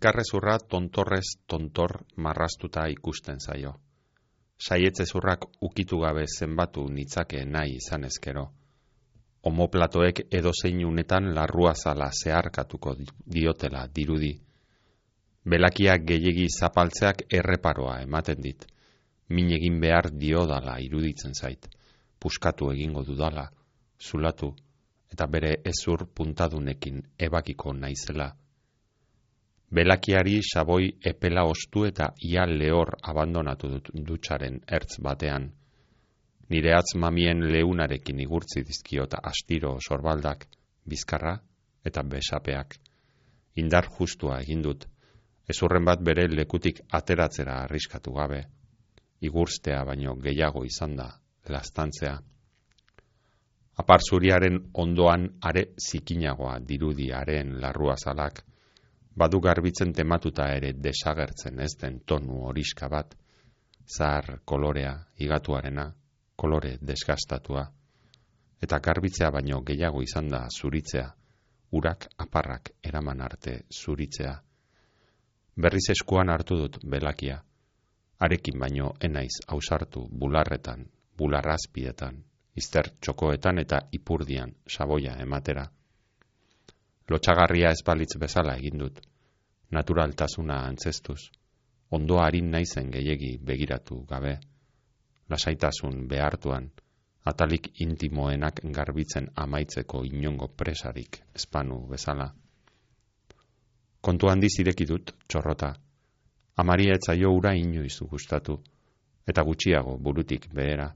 bizkarrezurra tontorrez tontor marrastuta ikusten zaio. Saietzezurrak ukitu gabe zenbatu nitzake nahi izan ezkero. Omoplatoek edozein unetan larrua zala zeharkatuko diotela dirudi. Belakiak gehiegi zapaltzeak erreparoa ematen dit. Min egin behar diodala iruditzen zait. Puskatu egingo dudala, zulatu, eta bere ezur puntadunekin ebakiko naizela. Belakiari saboi epela ostu eta ia lehor abandonatu dut dutxaren ertz batean. Nire atz mamien leunarekin igurtzi dizkiota astiro sorbaldak, bizkarra eta besapeak. Indar justua egin dut, ezurren bat bere lekutik ateratzera arriskatu gabe. Igurstea baino gehiago izan da, lastantzea. Apar zuriaren ondoan are zikinagoa dirudiaren larrua zalak, badu garbitzen tematuta ere desagertzen ez den tonu horiska bat, zahar kolorea, igatuarena, kolore desgastatua, eta garbitzea baino gehiago izan da zuritzea, urak aparrak eraman arte zuritzea. Berriz eskuan hartu dut belakia, arekin baino enaiz ausartu bularretan, bularrazpietan, izter txokoetan eta ipurdian saboia ematera lotxagarria ez balitz bezala egin dut, naturaltasuna antzestuz, ondo harin naizen gehiegi begiratu gabe, lasaitasun behartuan, atalik intimoenak garbitzen amaitzeko inongo presarik espanu bezala. Kontu handi zireki dut, txorrota, amaria etzaio ura inoiz gustatu, eta gutxiago burutik behera.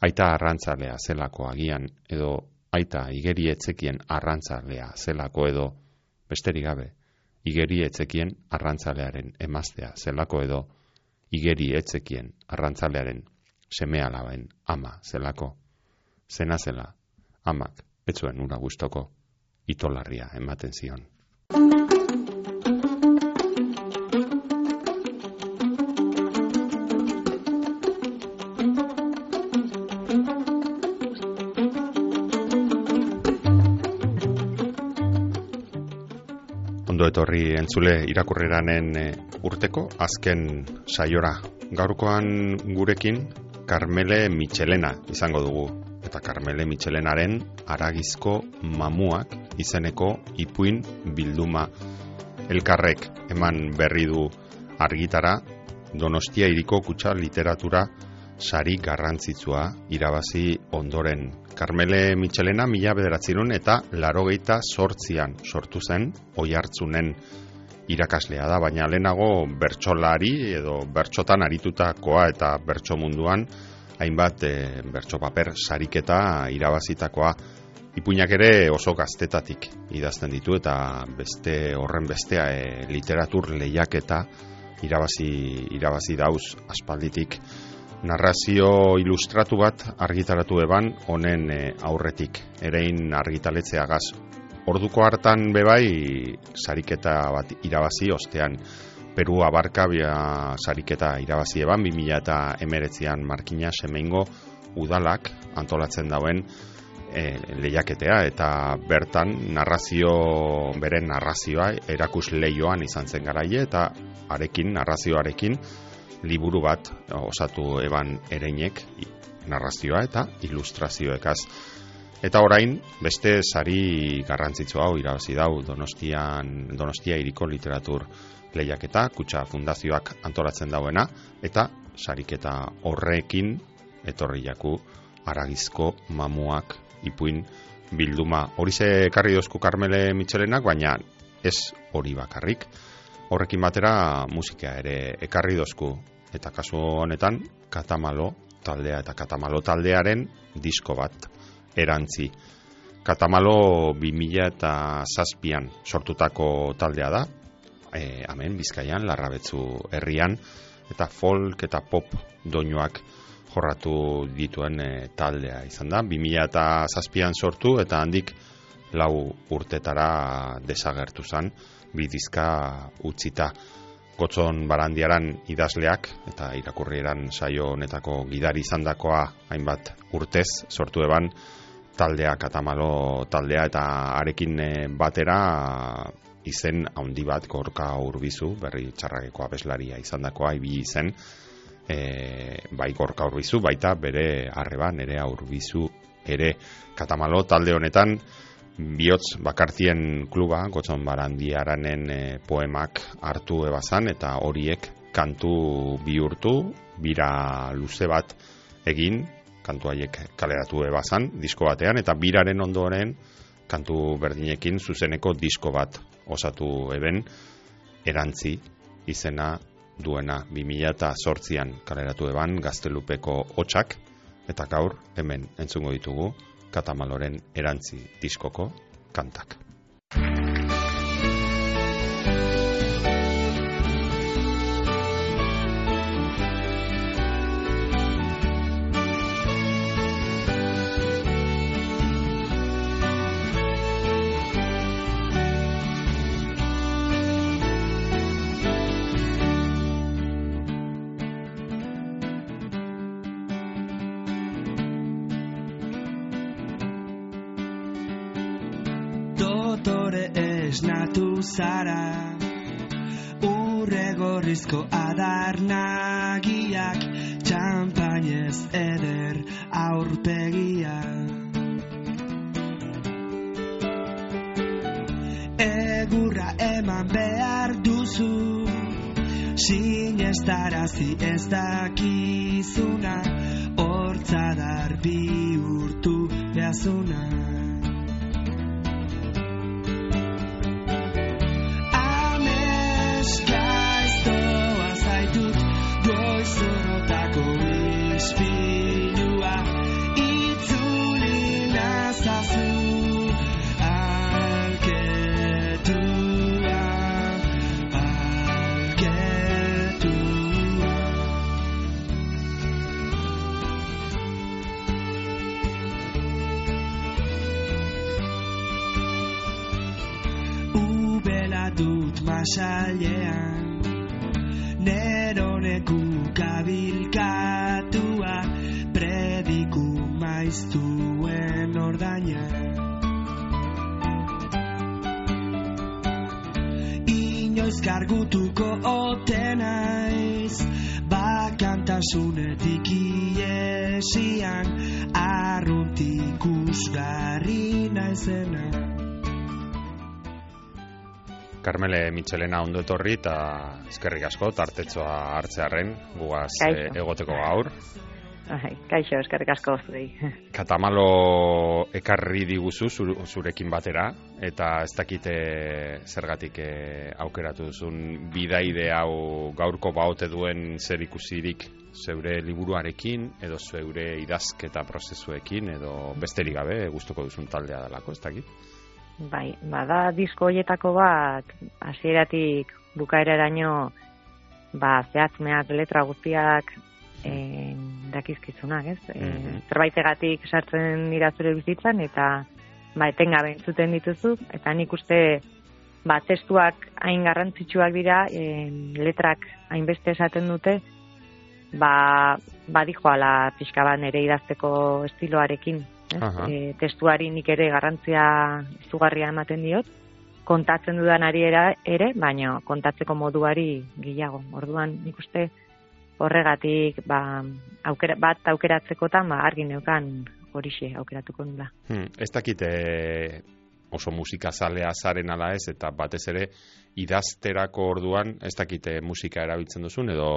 Aita arrantzalea zelako agian, edo aita igeri etzekien arrantzalea zelako edo besterik gabe igeri etzekien arrantzalearen emaztea zelako edo igeri etzekien arrantzalearen semea labaen ama zelako. Zena zela amak etzuen ura gustoko itolarria ematen zion etorri entzule irakurreranen eh, urteko azken saiora. Gaurkoan gurekin Carmele Michelena izango dugu eta Carmele Michelenaren aragizko mamuak izeneko ipuin bilduma elkarrek eman berri du argitara Donostia iriko kutsa literatura sari garrantzitsua irabazi ondoren. Carmele Michelena mila bederatzerun eta larogeita sortzian sortu zen oi hartzunen irakaslea da, baina lehenago bertsolari edo bertxotan aritutakoa eta bertso munduan hainbat e, bertso paper sariketa irabazitakoa. Ipuinak ere oso gaztetatik idazten ditu eta beste horren bestea e, literatur lehiaketa irabazi, irabazi dauz aspalditik narrazio ilustratu bat argitaratu eban honen eh, aurretik. Erein argitaletzea gaz. Orduko hartan bebai sariketa bat irabazi ostean. Peru abarka bia sariketa irabazi eban 2000 eta emeretzian markina semeingo udalak antolatzen dauen e, lehiaketea. Eta bertan narrazio beren narrazioa erakus leioan izan zen garaie eta arekin narrazioarekin liburu bat osatu eban ereinek narrazioa eta ilustrazioekaz. Eta orain, beste sari garrantzitsu hau irabazi dau Donostian, Donostia iriko literatur lehiaketa, kutsa fundazioak antolatzen dauena, eta sariketa horrekin etorri jaku aragizko mamuak ipuin bilduma. Hori ze karri dozku Karmele Mitxelenak, baina ez hori bakarrik horrekin batera musika ere ekarri dozku eta kasu honetan katamalo taldea eta katamalo taldearen disko bat erantzi. Katamalo 2000 eta zazpian sortutako taldea da, e, amen, bizkaian, larrabetzu herrian, eta folk eta pop doinuak jorratu dituen e, taldea izan da. 2000 eta zazpian sortu eta handik lau urtetara desagertu zen, bidizka utzita gotzon barandiaran idazleak eta irakurrieran saio honetako gidari izandakoa hainbat urtez sortu eban taldea katamalo taldea eta arekin eh, batera izen handi bat gorka urbizu, berri txarrageko abeslaria izandakoa ibili izen, e, bai gorka urbizu, baita bere arreba nere urbizu ere. Katamalo talde honetan bihotz bakartien kluba, gotzon barandiaranen e, poemak hartu ebazan eta horiek kantu bihurtu, bira luze bat egin, kantu haiek kaleratu ebazan, disko batean, eta biraren ondoren kantu berdinekin zuzeneko disko bat osatu eben, erantzi izena duena 2008an kaleratu eban gaztelupeko hotxak, eta gaur hemen entzungo ditugu katamaloren erantzi diskoko kantak. Neroneku kabilkatua Prediku maiztuen ordaina. Inoiz kargutuko otenaiz Bakantasunetik iesian Arruntik usgarri naizena Carmele Michelena ondo etorri eta eskerrik asko tartetzoa hartzearren gugaz e, egoteko gaur. Ai, kaixo, eskerrik asko zuri. Katamalo ekarri diguzu zurekin batera eta ez dakite zergatik e, aukeratu duzun bidaide hau gaurko baote duen zer ikusirik zeure liburuarekin edo zeure idazketa prozesuekin edo besterik gabe gustuko duzun taldea delako, ez dakit? Bai, bada disko hoietako bat hasieratik bukaeraraino ba zehatzmeak letra guztiak eh dakizkizunak, ez? Mm -hmm. e, zerbaitegatik sartzen dira zure bizitzan eta ba etengabe entzuten dituzu eta nik uste ba testuak hain garrantzitsuak dira, e, letrak hainbeste esaten dute, ba badijoala pixka bat nere idazteko estiloarekin, e, testuari nik ere garrantzia izugarria ematen diot, kontatzen dudanari ere, baina kontatzeko moduari gehiago. Orduan nik uste horregatik ba, aukera, bat aukeratzekotan ba, argi neukan horixe aukeratuko nula. Hmm, ez dakite oso musika zalea zaren ala ez, eta batez ere idazterako orduan, ez dakite musika erabiltzen duzun, edo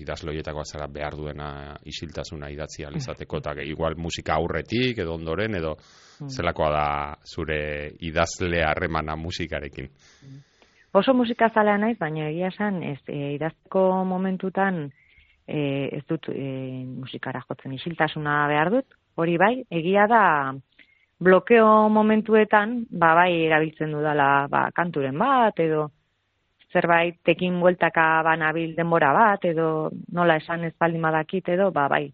idazloietako azara behar duena isiltasuna idatzi alizateko, eta igual musika aurretik, edo ondoren, edo mm. zelakoa da zure idazle harremana musikarekin. Oso musika zalea naiz, baina egia esan, ez, e, idazteko momentutan, e, ez dut e, musikara jotzen isiltasuna behar dut, hori bai, egia da, blokeo momentuetan, ba, bai erabiltzen dudala ba, kanturen bat, edo zerbait tekin bueltaka banabil denbora bat, edo nola esan ez baldin badakit, edo ba, bai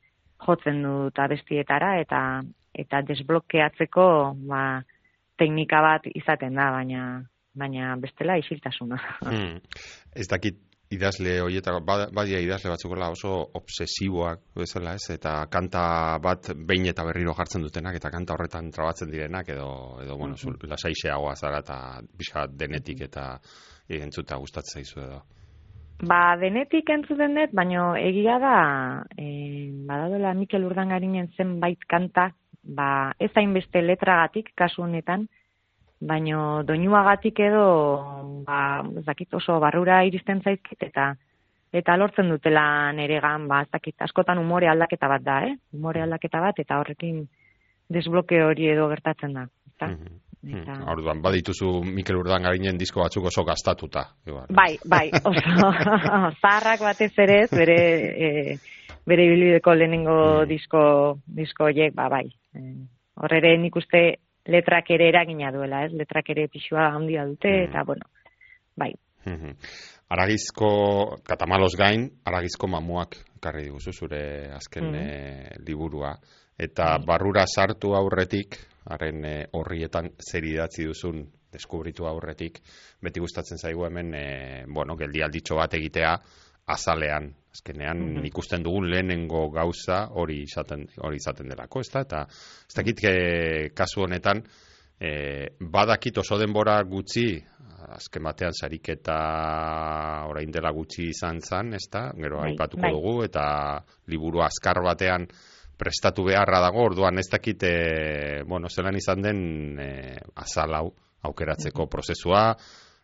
jotzen dut abestietara, eta eta desblokeatzeko ba, teknika bat izaten da, baina baina bestela isiltasuna. Hmm. Ez dakit idazle horietako, ba- badia idazle batzukola oso obsesiboak bezala ez, eta kanta bat behin eta berriro jartzen dutenak, eta kanta horretan trabatzen direnak, edo, edo bueno, zu, lasaixeagoa zara, eta pixka bat denetik eta entzuta gustatzen zaizu edo. Ba, denetik entzuten dut, baino egia da, e, badadola Mikel Urdangarinen zenbait kanta, ba, ez hainbeste letragatik, kasu honetan, baino doinuagatik edo, ba, ez dakit oso barrura iristen zaizkit, eta eta lortzen dutela neregan, ba, ez dakit, askotan umore aldaketa bat da, eh? Umore aldaketa bat, eta horrekin desbloke hori edo gertatzen da. Eta, Mhm. eta... Hmm, Orduan, badituzu Mikel Urdangarinen disko batzuk oso gastatuta. igual. Bai, bai, oso zaharrak batez ere, bere e, bere ibilbideko lehenengo Mm. disko disko horiek, ba bai. E, hor ere nik uste letrak ere eragina duela, ez? Letrak ere pixua handia dute Mm. eta bueno, bai. Mhm. Aragizko, katamalos gain, aragizko mamuak ekarri diguzu zure azken Mhm. eh, liburua. Eta Bai. barrura sartu aurretik, haren eh, horrietan zer idatzi duzun deskubritu aurretik, beti gustatzen zaigu hemen, e, bueno, geldialditxo bat egitea, azalean. Azkenean Mhm. ikusten dugun lehenengo gauza hori izaten, hori izaten delako, ezta? Eta ez dakit eh, kasu honetan, e, badakit oso denbora gutxi, azken batean sariketa orain dela gutxi izan zan, ezta? Gero Bai, aipatuko bai. dugu eta liburu azkar batean prestatu beharra dago, orduan ez dakit e, bueno, zelan izan den e, azal hau aukeratzeko prozesua,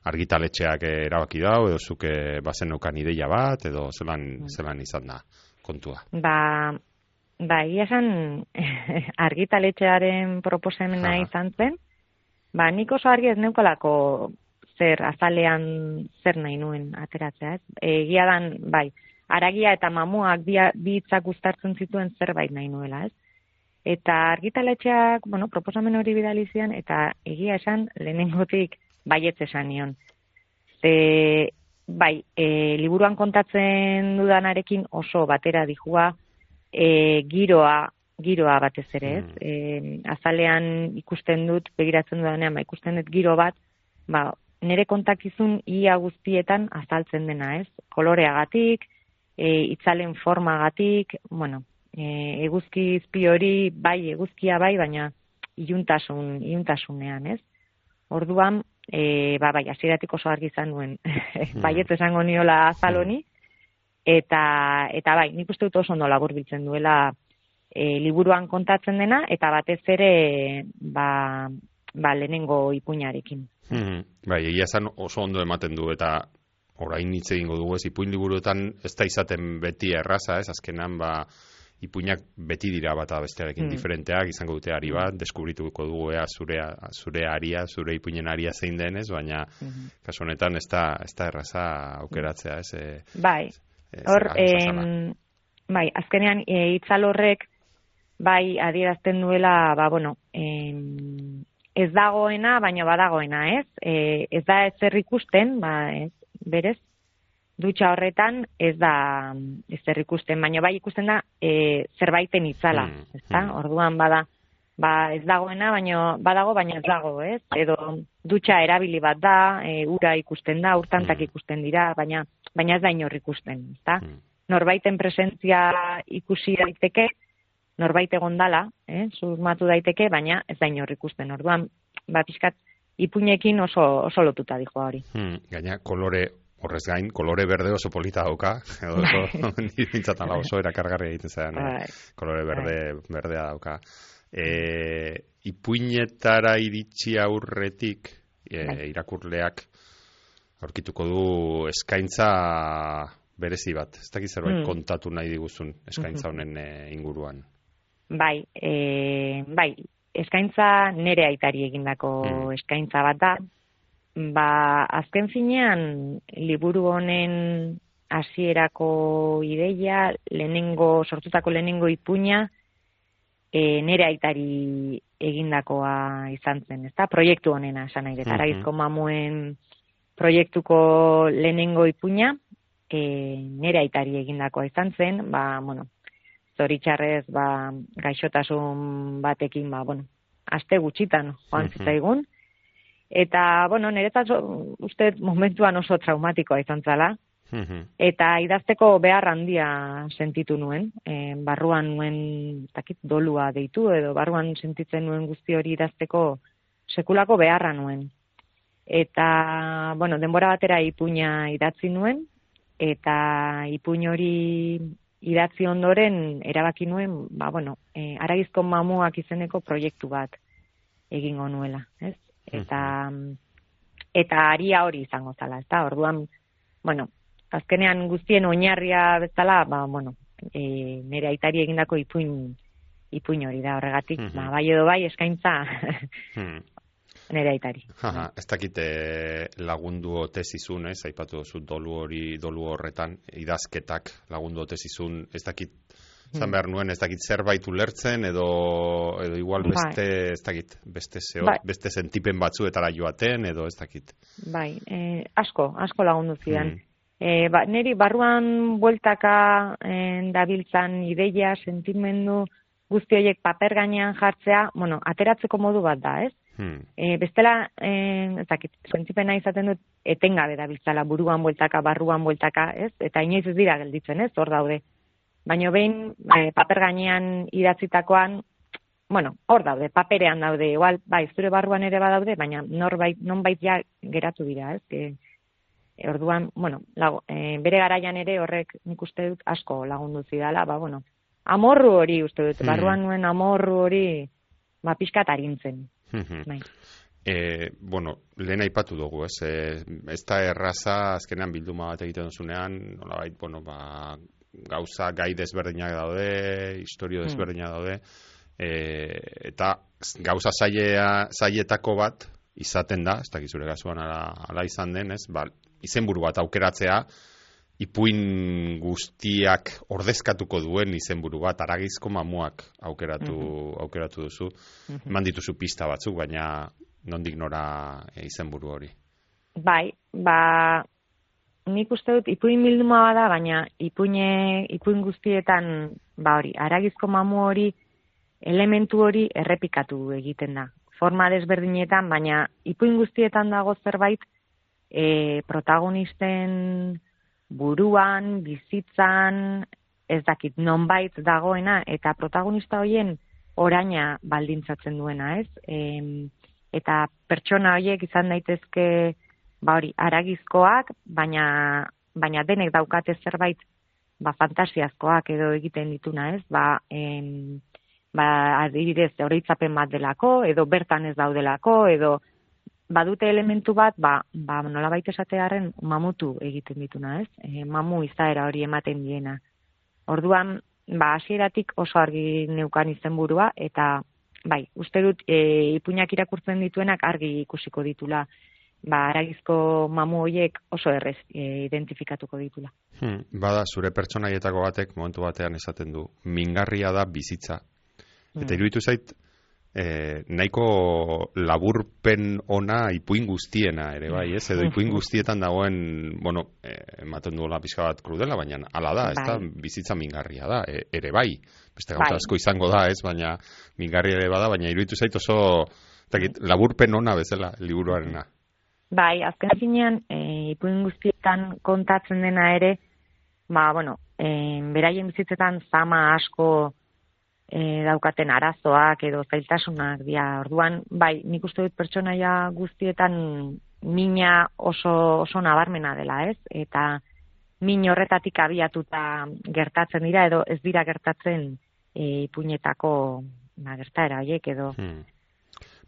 argitaletxeak eh, erabaki dau, edo zuke bazen neukan ideia bat, edo zelan, zelan izan da kontua. Ba, ba, egia esan argitaletxearen proposamena Aha. izan zen, ba, nik oso argi ez neukalako zer azalean zer nahi nuen ateratzea, ez? Egia dan, bai, aragia eta mamuak bi, bi hitzak uztartzen zituen zerbait nahi nuela, ez? Eta argitaletxeak, bueno, proposamen hori bidali zian, eta egia esan lehenengotik baietz esan nion. Ze, bai, e, liburuan kontatzen dudanarekin oso batera dijua, e, giroa, giroa batez ere, ez? Mm. E, azalean ikusten dut, begiratzen dudanean, ba, ikusten dut giro bat, ba, nire kontakizun ia guztietan azaltzen dena, ez? Koloreagatik, e, itzalen formagatik, bueno, e, eguzki izpi hori, bai, eguzkia bai, baina iluntasun, iluntasunean, ez? Orduan, e, ba, bai, hasieratik oso argi izan nuen, baiet esango niola azaloni, eta, eta bai, nik uste dut oso ondo laburbiltzen duela e, liburuan kontatzen dena, eta batez ere, ba, ba lehenengo ipuinarekin. Mhm. Bai, egia esan oso ondo ematen du eta orain hitz egingo dugu ez ipuin liburuetan ez da izaten beti erraza, ez azkenan ba ipuinak beti dira bata bestearekin Mm. diferenteak, izango dute ari bat, deskubrituko dugu ea zure, zure aria, zure ipuinen aria zein denez, baina Mhm. kasu honetan ez da, ez da erraza aukeratzea, ez? E, Bai, ez hor, em, bai, azkenean e, itzal horrek bai adierazten duela, ba, bueno, em, ez dagoena, baina badagoena, ez? E, ez da ez zer ikusten, ba, ez, berez, dutxa horretan ez da ez zer ikusten, baina bai ikusten da e, zerbaiten itzala, Mm, ezta? mm. Orduan bada, ba ez dagoena, baina badago, baina ez dago, ez? Edo dutxa erabili bat da, e, ura ikusten da, urtantak Mm. ikusten dira, baina baina ez da inor ikusten, ezta? Mm. Norbaiten presentzia ikusi daiteke, norbait egondala, eh, susmatu daiteke, baina ez da inor ikusten. Orduan, ba pixkat ipuinekin oso oso lotuta dijo hori. Hmm, gaina kolore horrez gain, kolore berde oso polita dauka, edo oso, nire bintzat ala oso erakargarria egiten eh? Bai. kolore berde, berdea dauka. E, ipuinetara iritsi aurretik, e, Bai. irakurleak aurkituko du eskaintza berezi bat. Ez dakit zerbait Mm. kontatu nahi diguzun eskaintza Mhm. honen e, inguruan. Bai, e, bai, eskaintza nere aitari egindako Mm. eskaintza bat da. Ba, azken finean, liburu honen hasierako ideia, lehenengo, sortutako lehenengo ipuina, e, nere aitari egindakoa izan zen, ezta? Proiektu honena, esan nahi dut, Mhm. Aragizko mamuen proiektuko lehenengo ipuina, e, nere aitari egindakoa izan zen, ba, bueno, zoritxarrez, ba, gaixotasun batekin, ba, bueno, aste gutxitan joan Mhm. zitzaigun. Eta, bueno, niretzat uste momentuan oso traumatikoa izan zala. Mhm. eta idazteko behar handia sentitu nuen. E, barruan nuen, ez dakit, dolua deitu, edo barruan sentitzen nuen guzti hori idazteko sekulako beharra nuen. Eta, bueno, denbora batera ipuina idatzi nuen, eta ipuin hori idatzi ondoren erabaki nuen, ba, bueno, e, aragizko mamuak izeneko proiektu bat egingo nuela, ez? Eta, eta aria hori izango zala, ezta? Orduan, bueno, azkenean guztien oinarria bezala, ba, bueno, e, nire aitari egindako ipuin, ipuin hori da horregatik, Mhm. ba, bai edo bai eskaintza Hmm. nire aitari. Haha, ez dakit eh, lagundu ote zizun, ez, aipatu duzu dolu hori, dolu horretan, idazketak lagundu ote zizun, ez dakit, zan behar nuen, ez dakit zerbait ulertzen, edo, edo igual Bai. beste, ez dakit, beste zeo, Bai. beste sentipen batzuetara joaten, edo ez dakit. Bai, e, asko, asko lagundu zidan. Mm. E, ba, neri barruan bueltaka e, dabiltzan ideia, sentimendu, guzti horiek paper gainean jartzea, bueno, ateratzeko modu bat da, ez? Hmm. E, bestela, e, ez dakit, sentzipena izaten dut, etengabe dabiltzala, buruan bueltaka, barruan bueltaka, ez? Eta inoiz ez dira gelditzen, ez? Hor daude. Baina behin, e, paper gainean idatzitakoan, bueno, hor daude, paperean daude, igual, bai, zure barruan ere badaude, baina norbait, nonbait ja geratu dira, ez? E, orduan, bueno, lago, e, bere garaian ere horrek nik uste dut asko lagundu zidala, ba, bueno, amorru hori uste dut, Hmm. barruan nuen amorru hori, ba, pixkat arintzen, Mhm. bai. E, bueno, lehen aipatu dugu, ez, e, ez da erraza azkenean bilduma bat egiten duzunean, nolabait, bueno, ba, gauza gai desberdinak daude, historio Hmm. desberdinak daude, e, eta gauza zailea, zailetako bat izaten da, ez dakit zure kasuan ala, ala izan den, ez, ba, izenburu bat aukeratzea, ipuin guztiak ordezkatuko duen izenburu bat, aragizko mamuak aukeratu, aukeratu duzu. Mhm. Eman dituzu pista batzuk, baina nondik nora e, izenburu hori. Bai, ba, nik uste dut ipuin bilduma bada, baina ipuine, ipuin guztietan, ba hori, aragizko mamu hori, elementu hori errepikatu egiten da. Forma desberdinetan, baina ipuin guztietan dago zerbait, e, protagonisten buruan, bizitzan, ez dakit, nonbait dagoena, eta protagonista hoien oraina baldintzatzen duena, ez? Em, eta pertsona horiek izan daitezke ba hori, aragizkoak, baina baina denek daukate zerbait ba fantasiazkoak edo egiten dituna, ez? Ba, em, ba adibidez oroitzapen bat delako edo bertan ez daudelako edo badute elementu bat, ba, ba nolabait esatearren mamutu egiten dituna, ez? E, mamu izaera hori ematen diena. Orduan, ba hasieratik oso argi neukan izenburua eta bai, uste dut e, ipuinak irakurtzen dituenak argi ikusiko ditula. Ba, aragizko mamu hoiek oso errez e, identifikatuko ditula. Hmm, bada, zure pertsonaietako batek momentu batean esaten du, mingarria da bizitza. Eta Mm. iruditu zait, e, nahiko laburpen ona ipuin guztiena ere, bai, ez? Edo ipuin guztietan dagoen, bueno, e, ematen duela pixka bat krudela, baina ala da, ez da, Bai. bizitza mingarria da, e, ere bai. Beste gauza Bai. asko izango da, ez? Baina mingarria ere bada, baina iruditu zait oso, ez dakit, laburpen ona bezala liburuarena. Bai, azken finean, e, ipuin guztietan kontatzen dena ere, ba, bueno, e, beraien bizitzetan zama asko e, daukaten arazoak edo zailtasunak dira. Orduan, bai, nik uste dut pertsonaia guztietan mina oso, oso nabarmena dela, ez? Eta min horretatik abiatuta gertatzen dira edo ez dira gertatzen e, ipuinetako ba, gertaera horiek edo Hmm.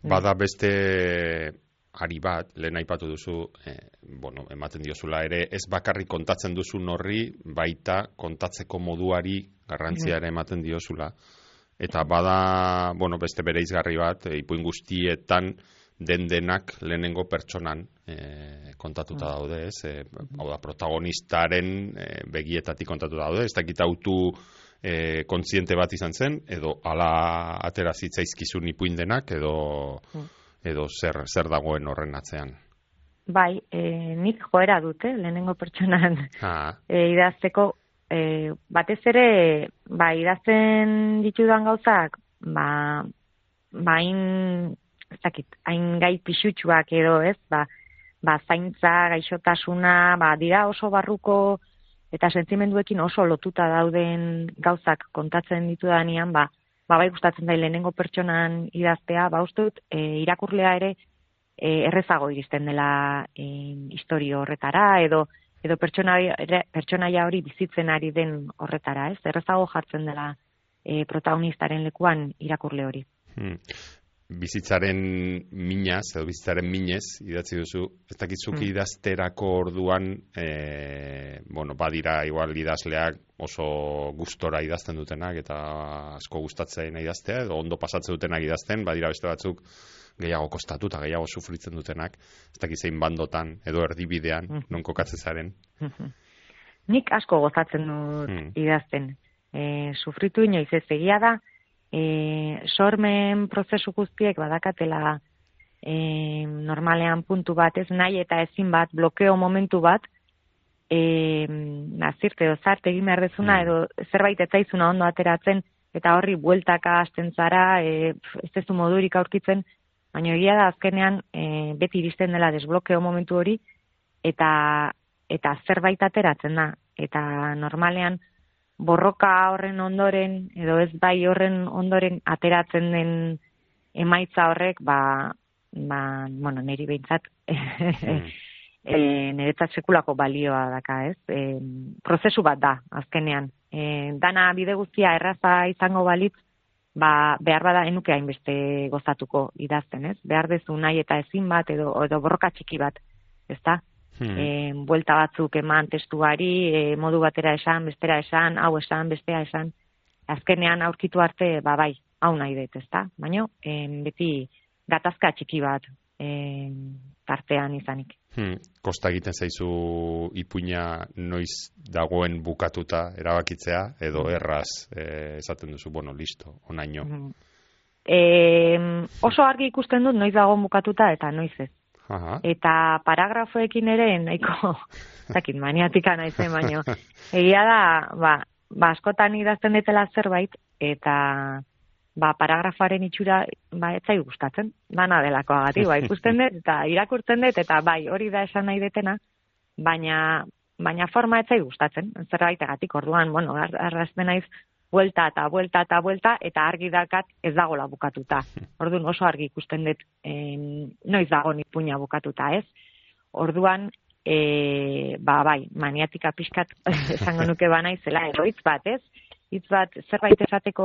Bada beste ari bat, lehen aipatu duzu, eh, bueno, ematen diozula ere, ez bakarrik kontatzen duzun horri, baita kontatzeko moduari garrantzia ere ematen diozula. Eta bada, bueno, beste bereizgarri bat, e, ipuin guztietan den denak lehenengo pertsonan e, kontatuta daude, ez? E, hau da, protagonistaren e, begietatik kontatuta daude, ez dakit autu e, kontziente bat izan zen, edo ala atera zitzaizkizun ipuin denak, edo, Mm. Edo zer, zer dagoen horren atzean. Bai, e, nik joera dute, lehenengo pertsonan. Ha, e, idazteko, e, batez ere, ba, idazten ditudan gauzak, ba, ba, hain, ez dakit, hain gai pixutxuak edo, ez, ba, ba, zaintza, gaixotasuna, ba, dira oso barruko eta sentimenduekin oso lotuta dauden gauzak kontatzen ditu danean, ba, ba, bai gustatzen da lehenengo pertsonan idaztea, ba, uste dut, e, irakurlea ere e, errezago iristen dela e, historio horretara, edo edo pertsonaia, pertsonaia hori bizitzen ari den horretara, ez? Errezago jartzen dela e, protagonistaren lekuan irakurle hori. Hmm. Bizitzaren minaz, edo bizitzaren minez, idatzi duzu, ez dakitzuki hmm. idazterako orduan, e, bueno, badira igual idazleak oso gustora idazten dutenak, eta asko gustatzen idaztea, edo ondo pasatzen dutenak idazten, badira beste batzuk, gehiago kostatu eta gehiago sufritzen dutenak, ez dakit zein bandotan edo erdibidean, mm. non kokatzen zaren. Nik asko gozatzen dut mm. idazten. E, sufritu inoiz ez egia da, e, sormen prozesu guztiek badakatela e, normalean puntu bat, ez nahi eta ezin bat, blokeo momentu bat, e, nazirte edo zarte egin behar dezuna, mm. edo zerbait etzaizuna ondo ateratzen, eta horri bueltaka hasten zara, e, ez ez du modurik aurkitzen, baina egia da azkenean e, beti iristen dela desblokeo momentu hori eta eta zerbait ateratzen da eta normalean borroka horren ondoren edo ez bai horren ondoren ateratzen den emaitza horrek ba ba bueno neri beintzat hmm. e, niretzat sekulako balioa daka, ez? E, prozesu bat da, azkenean. E, dana bide guztia erraza izango balitz, ba, behar bada enuke hainbeste gozatuko idazten, ez? Behar dezu nahi eta ezin bat edo, edo borroka txiki bat, ezta? Hmm. E, buelta batzuk eman testuari, e, modu batera esan, bestera esan, hau esan, bestea esan, azkenean aurkitu arte, ba bai, hau nahi dut, ezta? Baina, beti gatazka txiki bat e, tartean izanik. Hmm, kosta egiten zaizu ipuina noiz dagoen bukatuta erabakitzea, edo hmm. erraz eh, esaten duzu, bueno, listo, onaino. Hmm. E, oso argi ikusten dut noiz dagoen bukatuta eta noiz ez. Aha. Eta paragrafoekin ere, nahiko, zakin, maniatika naizen, baino. Egia da, ba, ba, askotan idazten ditela zerbait, eta ba, paragrafaren itxura ba, etzai gustatzen, dana delako agati, ba, ikusten dut, eta irakurtzen dut, eta bai, hori da esan nahi detena, baina, baina forma etzai gustatzen, zerbait egatik, orduan, bueno, arrazten naiz, buelta eta buelta eta buelta, eta argi dakat ez dagola bukatuta. Orduan oso argi ikusten dut en, noiz dago nipuña bukatuta, ez? Orduan, e, ba, bai, maniatika pixkat esango nuke banaizela, eroitz bat, ez? hitz bat zerbait esateko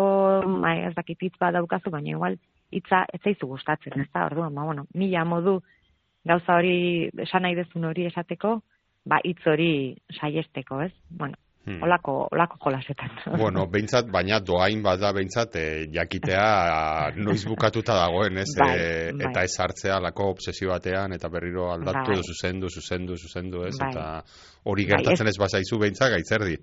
ba, ez dakit hitz bat daukazu baina igual hitza ez zaizu gustatzen ez da orduan ba bueno mila modu gauza hori esan nahi dezun hori esateko ba hitz hori saiesteko ez bueno Hmm. Olako, olako jolasetan. Bueno, behintzat, baina doain bat da behintzat, e, jakitea noiz bukatuta dagoen, ez? Bai, e, bai. Eta ez hartzea lako obsesio batean, eta berriro aldatu bai. zuzendu, zuzendu, zuzendu, ez? Bai. Eta hori bai, gertatzen ez, ez bazaizu behintzat gaitzerdi.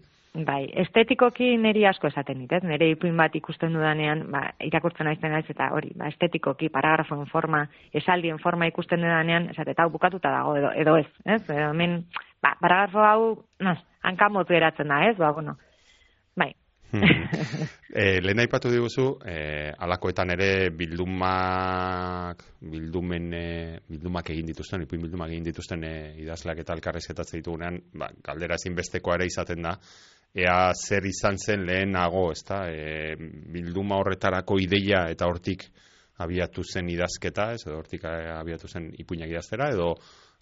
Bai, estetikoki niri asko esaten dit, ez? Nere ipuin bat ikusten dudanean, ba, irakurtzen aizen naiz eta hori, ba, estetikoki, paragrafoen forma, esaldien forma ikusten dudanean, esate, eta bukatuta dago, edo, edo ez, ez? Edo, hemen, ba, paragrafo hau, no, hankamotu eratzen da, ez? Ba, bueno, bai. e, lehen aipatu diguzu, e, alakoetan ere bildumak, bildumen, e, bildumak egin dituzten, ipuin bildumak egin dituzten e, idazleak eta alkarrezketatzen ditugunean, ba, galdera ezinbestekoa ere izaten da, ea zer izan zen lehenago, ezta? E, bilduma horretarako ideia eta hortik abiatu zen idazketa, ez? Edo hortik abiatu zen ipuinak idaztera, edo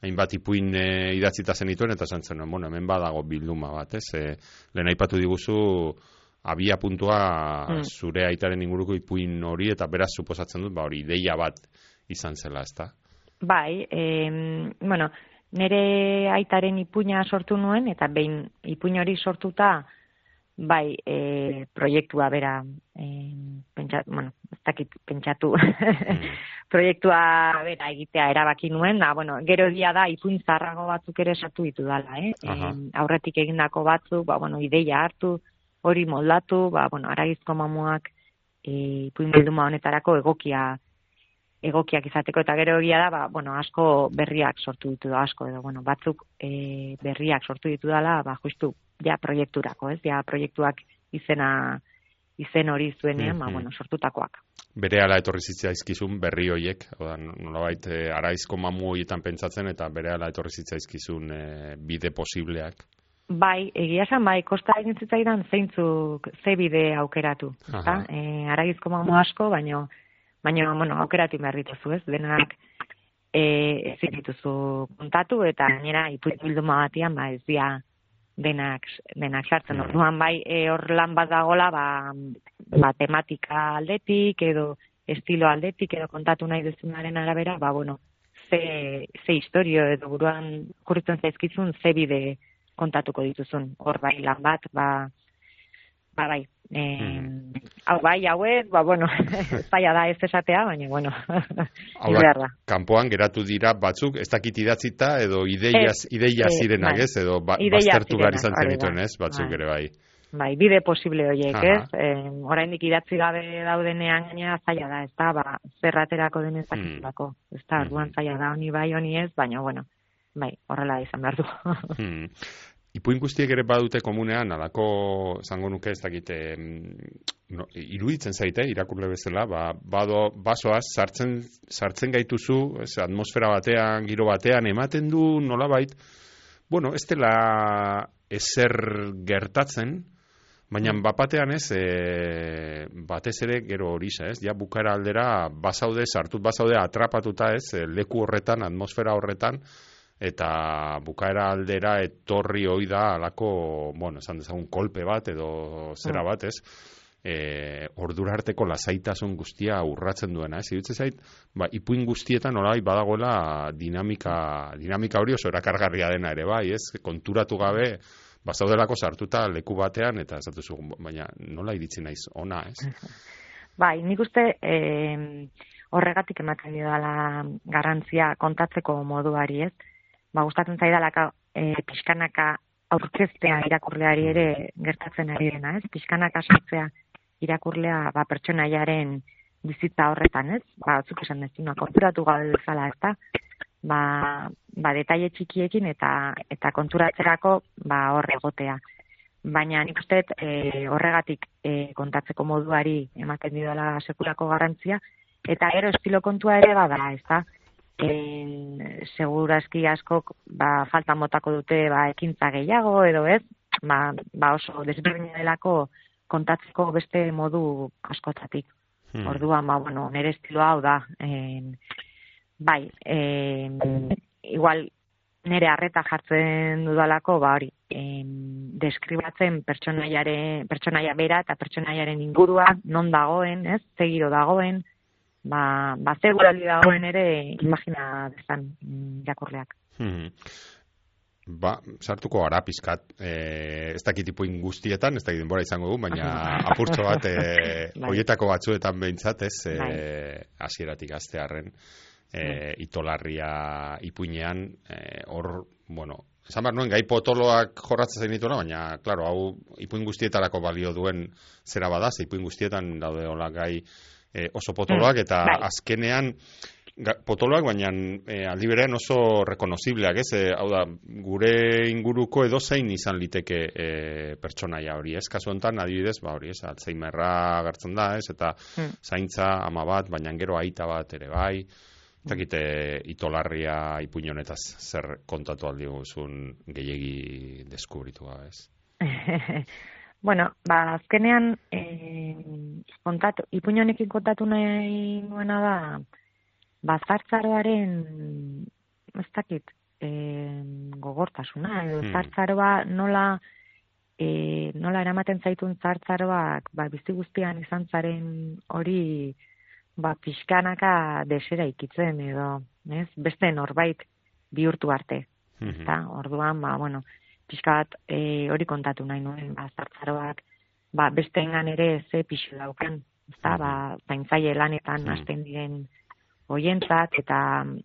hainbat ipuin e, idatzita zen dituen, eta zantzen, bueno, hemen badago bilduma bat, ez? E, lehen aipatu diguzu, abia puntua mm. zure aitaren inguruko ipuin hori, eta beraz suposatzen dut, ba hori, ideia bat izan zela, ezta? Bai, eh, bueno, nire aitaren ipuina sortu nuen, eta behin ipuin hori sortuta, bai, e, proiektua bera, e, pentsatu, bueno, ez dakit pentsatu, mm. proiektua bera egitea erabaki nuen, da, bueno, gero dia da, ipuin zarrago batzuk ere sartu ditu dala, eh? E, aurretik egindako batzuk, ba, bueno, ideia hartu, hori moldatu, ba, bueno, aragizko mamuak, e, ipuin bilduma honetarako egokia egokiak izateko eta gero egia da, ba, bueno, asko berriak sortu ditu da asko edo bueno, batzuk e, berriak sortu ditu dala, ba justu ja proiekturako, ez? Ja proiektuak izena izen hori zuenean, ba, Mhm. bueno, sortutakoak. Bere ala etorri zitzaizkizun berri hoiek, oda, nolabait e, araizko mamu horietan pentsatzen eta bere ala etorri zitzaizkizun e, bide posibleak. Bai, egia esan bai, kosta egin zitzaidan zeintzuk ze bide aukeratu, ezta? Aha. Eh, aragizko mamu asko, baino baino bueno, aukeratu behar dituzu, ez? Denak eh ezin dituzu kontatu eta gainera ipuin bilduma batian ba ez dira denak denak sartzen. Mm. Orduan bai, eh, hor lan bat dagola, ba, ba tematika aldetik edo estilo aldetik edo kontatu nahi duzunaren arabera, ba bueno, ze, ze historio edo buruan kurritzen zaizkizun ze bide kontatuko dituzun. Hor bai lan bat, ba, ba bai. E, Hau bai, hauek, ba, bueno, zaila da ez esatea, baina, bueno, behar da. kanpoan geratu dira batzuk, ez dakit idatzita edo ideiaz, ideia eh, zirenak bai. ez, edo ba, baztertu behar izan zenituen ez, batzuk Bai. ere bai. Bai, bide posible horiek, ez? E, oraindik idatzi gabe daudenean gainera zaila da, ez da, ba, zerraterako dakizulako. Ez da, orduan Mhm. zaila da, honi bai, honi ez, baina, bueno, bai, horrela izan behar du. Hmm. Ipuin guztiek ere badute komunean, alako, zango nuke ez dakite, no, iruditzen zaite, irakurle bezala, ba, bado, basoaz, sartzen, sartzen gaituzu, ez, atmosfera batean, giro batean, ematen du nolabait, bueno, ez dela ezer gertatzen, baina bapatean ez, e, batez ere gero hori ez, ja bukara aldera basaude, sartut basaude atrapatuta ez, e, leku horretan, atmosfera horretan, eta bukaera aldera etorri hoi da alako, bueno, esan dezagun kolpe bat edo zera Mm. bat, ez? E, ordura arteko lasaitasun guztia urratzen duena, ez? Iruditzen zait, ba, ipuin guztietan orai badagoela dinamika, dinamika hori oso erakargarria dena ere, bai, ez? Konturatu gabe, bazaudelako sartuta leku batean, eta ez datuzu, baina nola iritzi naiz ona, ez? Bai, nik uste eh, horregatik ematen didala garrantzia kontatzeko moduari, ez? Ba, gustatzen zaidalaka eh, pixkanaka aurkeztea irakurleari ere gertatzen ari dena, ez? Pixkanaka sartzea irakurlea ba, pertsonaiaren bizitza horretan, ez? Ba, batzuk esan dezuna, konturatu gabe bezala, ez da? Ba, ba, detaile txikiekin eta eta konturatzerako ba, hor egotea baina nik uste e, horregatik e, kontatzeko moduari ematen didala sekulako garrantzia, eta gero estilo kontua ere bada, ez da? E, segurazki askok ba, falta motako dute ba, ekintza gehiago edo ez, ba, ba oso desberdina delako kontatzeko beste modu askotatik. Hmm. Orduan, ba, bueno, nire estiloa hau da. En, bai, en, igual nire harreta jartzen dudalako, ba hori, em, deskribatzen pertsonaiaren, pertsonaia bera eta pertsonaiaren ingurua, non dagoen, ez, zegiro dagoen, ba, ba segurali dagoen ere imagina dezan mm, irakurleak. Mhm. Ba, sartuko gara pizkat, e, ez dakit ipuin guztietan, ez dakit denbora izango du, baina apurtxo bat, e, Bai. hoietako batzuetan behintzat, ez, e, hasieratik aztearren, e, itolarria ipuinean, e, hor, bueno, esan behar nuen, gai potoloak jorratzen zain dituela, baina, klaro, hau ipuin guztietarako balio duen zera bada, ze ipuin guztietan daude hola gai e, oso potoloak, eta bai. azkenean, potoloak, baina e, aldi berean oso rekonozibleak, ez? E, hau da, gure inguruko edozein izan liteke e, pertsonaia hori, ez? Kasu honetan, adibidez, ba hori, ez? Alzheimerra agertzen da, ez? Eta Hmm. zaintza ama bat, baina gero aita bat ere bai. Ez dakite itolarria ipuin honetaz zer kontatu aldi guzun gehiegi deskubritu gabe, ez? bueno, ba, azkenean, eh, kontatu, ipuin honekin kontatu nahi nuena da, ba, zartzaroaren, ez dakit, eh, gogortasuna, edo Hmm. zartzaroa nola, eh, nola eramaten zaitun zartzaroak, ba, bizi guztian izan zaren hori, ba, pixkanaka desera ikitzen, edo, ez, beste norbait bihurtu arte. Mhm. Eta orduan, ba, bueno, pixka bat e, hori kontatu nahi nuen, ba, zartzaroak, ba, besteengan ere ze pixu daukan, ezta, ba, zaintzaile lanetan Mhm. hasten diren hoientzat, eta mm,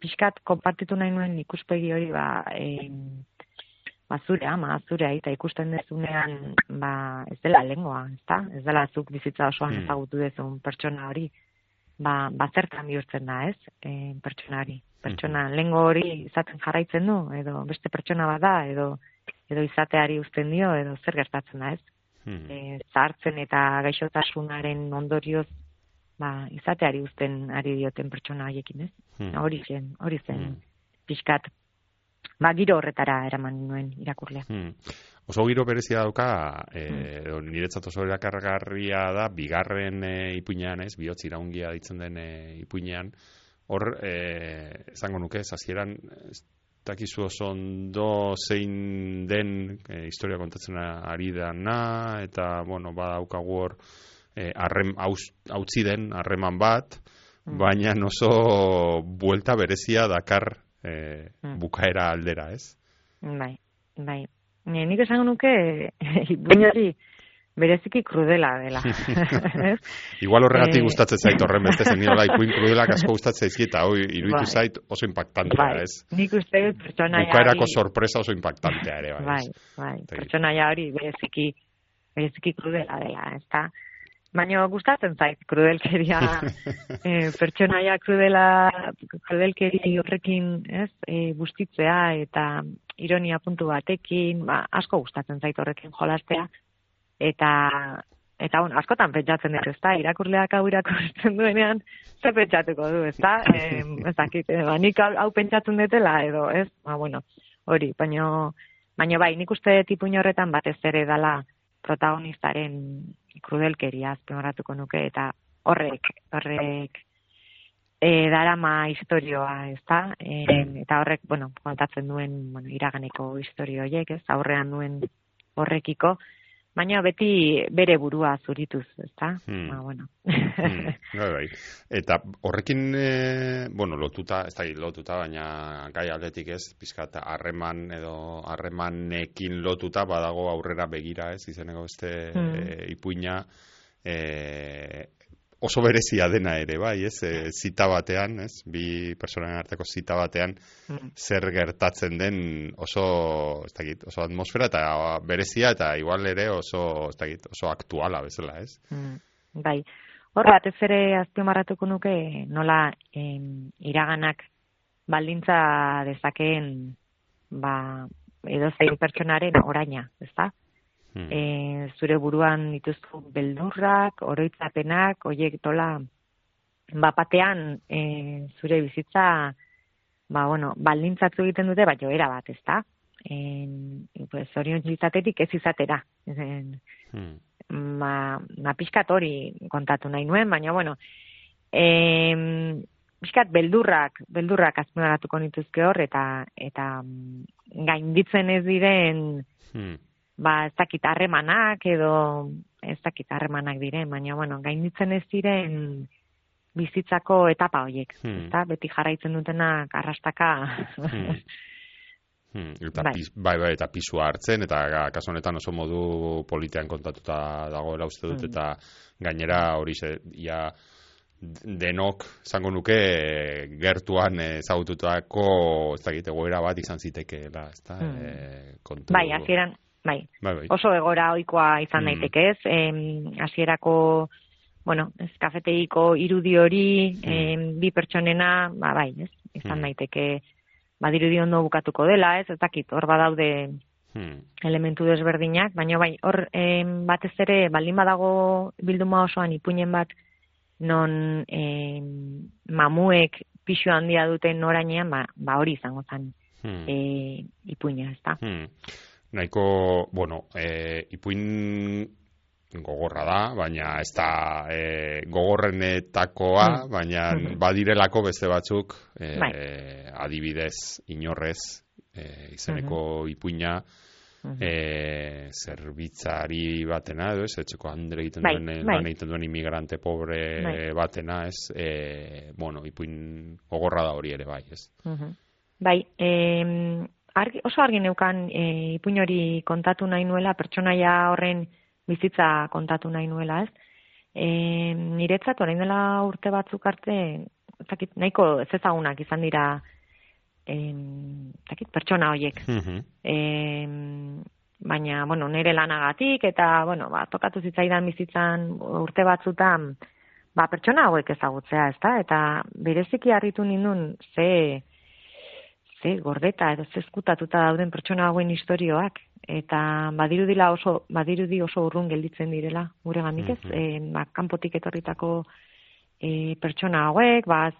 pixkat konpartitu nahi nuen ikuspegi hori, ba, e, ba, zure ama, zure aita ikusten dezunean, ba, ez dela lengoa, ezta? Ez dela zuk bizitza osoan Hmm. ezagutu dezun pertsona hori, ba, ba zertan bihurtzen da, ez? E, pertsona hori. Pertsona, lengo hori izaten jarraitzen du, edo beste pertsona bat da, edo edo izateari uzten dio, edo zer gertatzen da, ez? Hmm. e, zartzen eta gaixotasunaren ondorioz ba, izateari uzten ari dioten pertsona haiekin, ez? Hmm. Hori zen, hori zen Hmm. pixkat, ba, giro horretara eraman nuen irakurlea. Hmm. Oso giro berezia dauka, e, edo niretzat oso erakargarria da, bigarren e, ipuinean, ez, bihotz iraungia ditzen den e, ipuinean, hor, e, esango nuke, zazieran, ez dakizu oso ondo zein den e, historia kontatzen ari dana, eta, bueno, badaukagu hor, e, arrem, hauz, hautzi den, harreman bat, Mm. baina oso buelta berezia dakar e, Mm. bukaera aldera, ez? Bai, bai. Ne, nik esango nuke, ipuin hori bereziki krudela dela. Igual horregatik Eh, gustatzen zait horren beste zen niola ipuin krudelak asko gustatzen zaizki eta hoi iruditu Bai. zait oso impactantea, bai, ez? nik uste dut pertsonaia Bukaerako hori- sorpresa oso impactantea ere, bai. Bai, bai, pertsonaia hori bereziki, bereziki krudela dela, ez da? Baina gustatzen zait krudelkeria, e, pertsonaia krudela, krudelkeri horrekin, ez, e, bustitzea eta ironia puntu batekin, ba, asko gustatzen zait horrekin jolastea, eta eta bueno, askotan pentsatzen dut, ezta, irakurleak hau irakurtzen duenean, ze pentsatuko du, ezta? Eh, ez dakit, eh, ba, nik hau, hau pentsatzen dutela edo, ez? Ba, bueno, hori, baino, baino bai, nik uste tipuin horretan batez ere dala protagonistaren krudelkeria azpimarratuko nuke, eta horrek, horrek e, darama historioa, ezta? E, eta horrek, bueno, kontatzen duen, bueno, iraganeko historio horiek, ez? Aurrean duen horrekiko, baina beti bere burua zurituz, ezta? Hmm. Ba, bueno. Hmm, bai, bai. Eta horrekin, e, bueno, lotuta, ez da lotuta, baina gai aldetik ez, pizkat harreman edo harremanekin lotuta badago aurrera begira ez, izeneko beste Hmm. e, ipuina e, oso berezia dena ere, bai, ez, e, zita batean, ez, bi personen arteko zita batean, Mm. zer gertatzen den oso, ez dakit, oso atmosfera eta berezia eta igual ere oso, ez dakit, oso aktuala bezala, ez? Mm, bai. Hor batez ere azpimarratuko nuke nola em, iraganak baldintza dezakeen ba edozein pertsonaren oraina, ezta? Hmm. E, zure buruan dituztu beldurrak, oroitzapenak, hoiek tola bapatean e, zure bizitza ba bueno, baldintzatu egiten dute baino era bat, ezta? En, pues orion izatetik ez izatera. En, Hmm. ma, ma pixkat hori kontatu nahi nuen, baina, bueno, em, pixkat beldurrak, beldurrak azpimarratuko nituzke hor, eta, eta mm, gainditzen ez diren, Hmm. Ba, ez dakit harremanak edo, ez dakit harremanak diren, baina, bueno, gainditzen ez diren bizitzako etapa horiek, Hmm. ezta? Beti jarraitzen dutenak arrastaka. Hmm. Hmm. Eta Bai. pis- bai, bai, eta pisua hartzen, eta kasu honetan oso modu politean kontatuta dagoela uste dut, Hmm. eta gainera hori ze, ia denok, zango nuke, gertuan ezagututako, ez dakit, egoera bat izan zitekeela, ez da, Hmm. e, kontu... bai, hasieran, bai, Bai, bai. oso egora ohikoa izan Mm. daiteke, ez? Em, hasierako bueno, ez kafeteiko irudi hori, Mm. em, bi pertsonena, ba bai, ez? Izan Mm. daiteke badirudi ondo bukatuko dela, ez? Ez dakit, hor badaude Hmm. elementu desberdinak, baina bai, hor em, batez ere baldin badago bilduma osoan ipuinen bat non em, mamuek pixu handia duten orainean, ba, ba hori izango zen Hmm. e, ipuina, ez da? Hmm. Nahiko, bueno, e, ipuin gogorra da, baina ez da e, gogorrenetakoa, Hmm. baina Mhm. badirelako beste batzuk, e, Bai. adibidez, inorrez, e, izeneko ipuina, Mhm. e, zerbitzari batena, edo ez, etxeko andre egiten Bai, duen, bai. egiten duen imigrante pobre Bai. batena, ez, e, bueno, ipuin gogorra da hori ere, bai, ez. Mhm. Bai, em, argi, oso argi neukan e, ipuin hori kontatu nahi nuela, pertsonaia horren bizitza kontatu nahi nuela, ez? E, niretzat, orain dela urte batzuk arte, ez dakit, nahiko ez ezagunak izan dira em, ez dakit, pertsona horiek. Mhm. Em, baina, bueno, nire lanagatik, eta, bueno, ba, tokatu zitzaidan bizitzan urte batzutan, ba, pertsona hauek ezagutzea, ezta? Eta bereziki harritu nindun, ze, ze gordeta edo ze eskutatuta dauden pertsona hauen istorioak, eta badirudila oso badirudi oso urrun gelditzen direla gure gandik ez, Mhm. e, ba, kanpotik etorritako e, pertsona hauek, ba,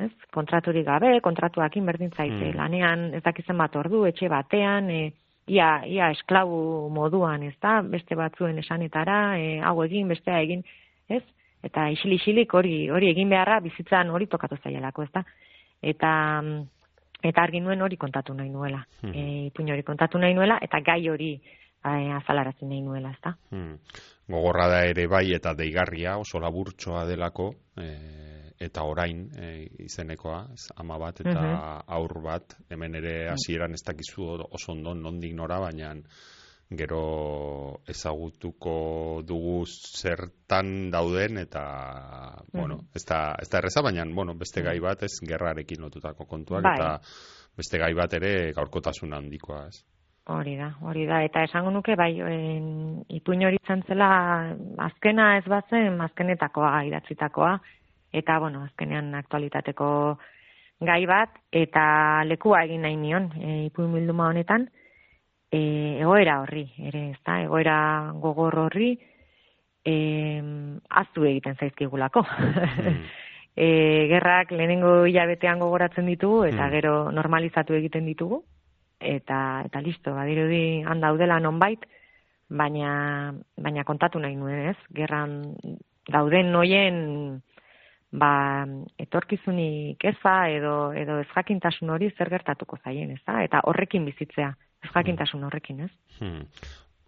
ez, kontraturik gabe, kontratuakin berdin zaite, Mm. lanean ez dakizen bat ordu, etxe batean, e, ia, ia esklabu moduan, ez da, beste batzuen esanetara, e, hau egin, bestea egin, ez? Eta isil-isilik hori, hori egin beharra bizitzan hori tokatu zaielako, ez da? Eta, mm, eta argi nuen hori kontatu nahi nuela. Mhm. E, ipuin hori kontatu nahi nuela, eta gai hori e, azalaratzen nahi nuela, ez da? Hmm. Gogorra da ere bai eta deigarria oso laburtsoa delako e, eta orain e, izenekoa, ez, ama bat eta Mhm. aur bat, hemen ere hasieran ez dakizu oso ondo nondik nora, baina gero ezagutuko dugu zertan dauden eta bueno, Mhm. ez da, ez da erreza, baina bueno, beste gai bat ez gerrarekin lotutako kontuak Bai. eta beste gai bat ere gaurkotasuna handikoa, ez. Hori da, hori da. Eta esango nuke, bai, en, ipuin hori izan zela azkena ez bazen, azkenetakoa idatzitakoa. Eta, bueno, azkenean aktualitateko gai bat, eta lekua egin nahi nion e, ipuin bilduma honetan, e, egoera horri, ere, ez da, egoera gogor horri, e, aztu egiten zaizkigulako. Hmm. e, gerrak lehenengo hilabetean gogoratzen ditugu, eta Hmm. gero normalizatu egiten ditugu, eta eta listo, badirudi han daudela nonbait, baina baina kontatu nahi nuen, ez? Gerran dauden noien ba, etorkizunik eza edo edo ezjakintasun hori zer gertatuko zaien, ez da? Eta horrekin bizitzea, ezjakintasun horrekin, ez? Hmm.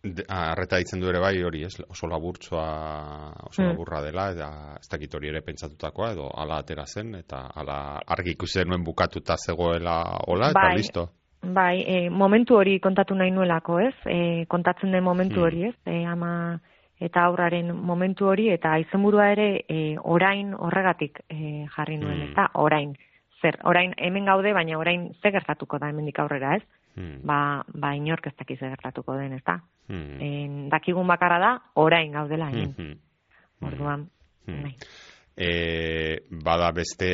De- Arreta ditzen du ere bai hori, ez? Oso laburtsoa, oso Hmm. laburra dela, eta ez dakit hori ere pentsatutakoa, edo ala atera zen, eta ala argi ikusi nuen bukatuta zegoela hola, eta Bai. listo. Bai, e, momentu hori kontatu nahi nuelako, ez? E, kontatzen den momentu Hmm. hori, ez? E, ama eta aurraren momentu hori, eta izenburua ere e, orain horregatik e, jarri nuen, Hmm. eta orain. Zer, orain hemen gaude, baina orain ze gertatuko da hemendik aurrera, ez? Hmm. Ba, ba inork ez dakiz gertatuko den, ez da? Hmm. En, dakigun bakarra da, orain gaudela hemen. Hmm. Orduan, Hmm. bai. E, bada beste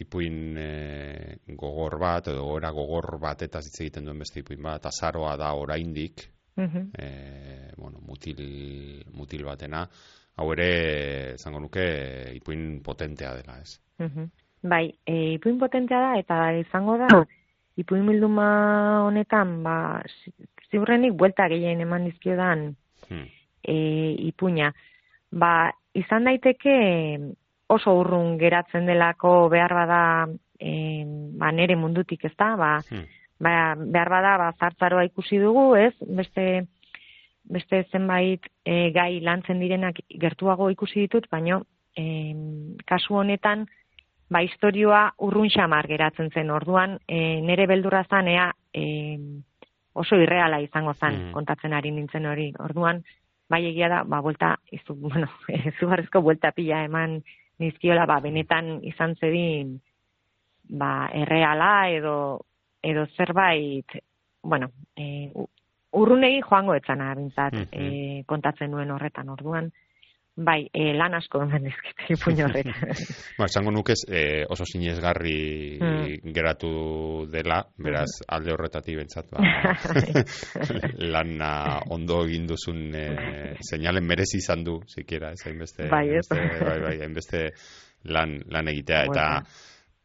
ipuin e, gogor bat, edo gora gogor bat, eta hitz egiten duen beste ipuin bat, azaroa da oraindik, Mhm. e, bueno, mutil, mutil batena, hau ere, zango nuke, ipuin potentea dela, ez? Mhm. Bai, e, ipuin potentea da, eta izango da, ipuin bilduma honetan, ba, zi- ziurrenik buelta gehien eman dizkiodan Hmm. e, ipuina. Ba, izan daiteke oso urrun geratzen delako behar bada e, ba, nere mundutik ez da, ba, Hmm. ba, behar bada ba, zartzaroa ikusi dugu, ez? Beste, beste zenbait e, gai lantzen direnak gertuago ikusi ditut, baino e, kasu honetan ba, historioa urrun xamar geratzen zen orduan, e, nere beldurra zan, ea e, oso irreala izango zen Mm. kontatzen ari nintzen hori. Orduan, bai egia da, ba, buelta, izu, bueno, izugarrizko buelta pila eman nizkiola, ba, benetan izan zedin, ba, erreala edo, edo zerbait, bueno, e, u- urrunegi joango etzana, bintzat, Mhm. e, kontatzen nuen horretan, orduan, bai, e, lan asko eman dizkite ipuin. Ba, esango nukez eh, oso sinesgarri Hmm. geratu dela, beraz alde horretatik bentsat ba, lana ondo egin duzun eh, seinalen merezi izan du, sikiera, ez hainbeste, Bai, ez. hainbeste- bai, bai, hainbeste lan, lan egitea, eta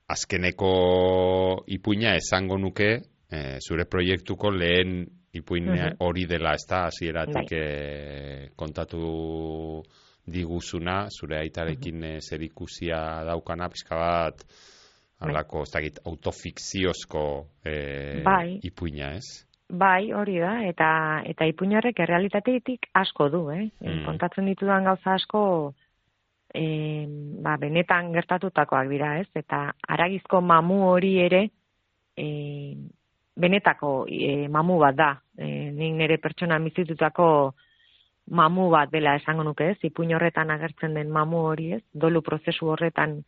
azkeneko ipuina esango nuke eh, zure proiektuko lehen ipuin Mhm. hori dela, ez hasieratik Bai. kontatu diguzuna, zure aitarekin eh, zerikusia daukana, pixka bat, Bai. alako, ez dakit, autofikziozko eh, Bai. ipuina, ez? Bai, hori da, eta eta ipuin horrek errealitatetik asko du, eh? Mm. Kontatzen ditudan gauza asko e, ba, benetan gertatutakoak dira, ez? Eta aragizko mamu hori ere e, benetako e, mamu bat da. E, nik nire pertsona bizitutako mamu bat dela esango nuke, ez? Ipuin horretan agertzen den mamu hori, ez? Dolu prozesu horretan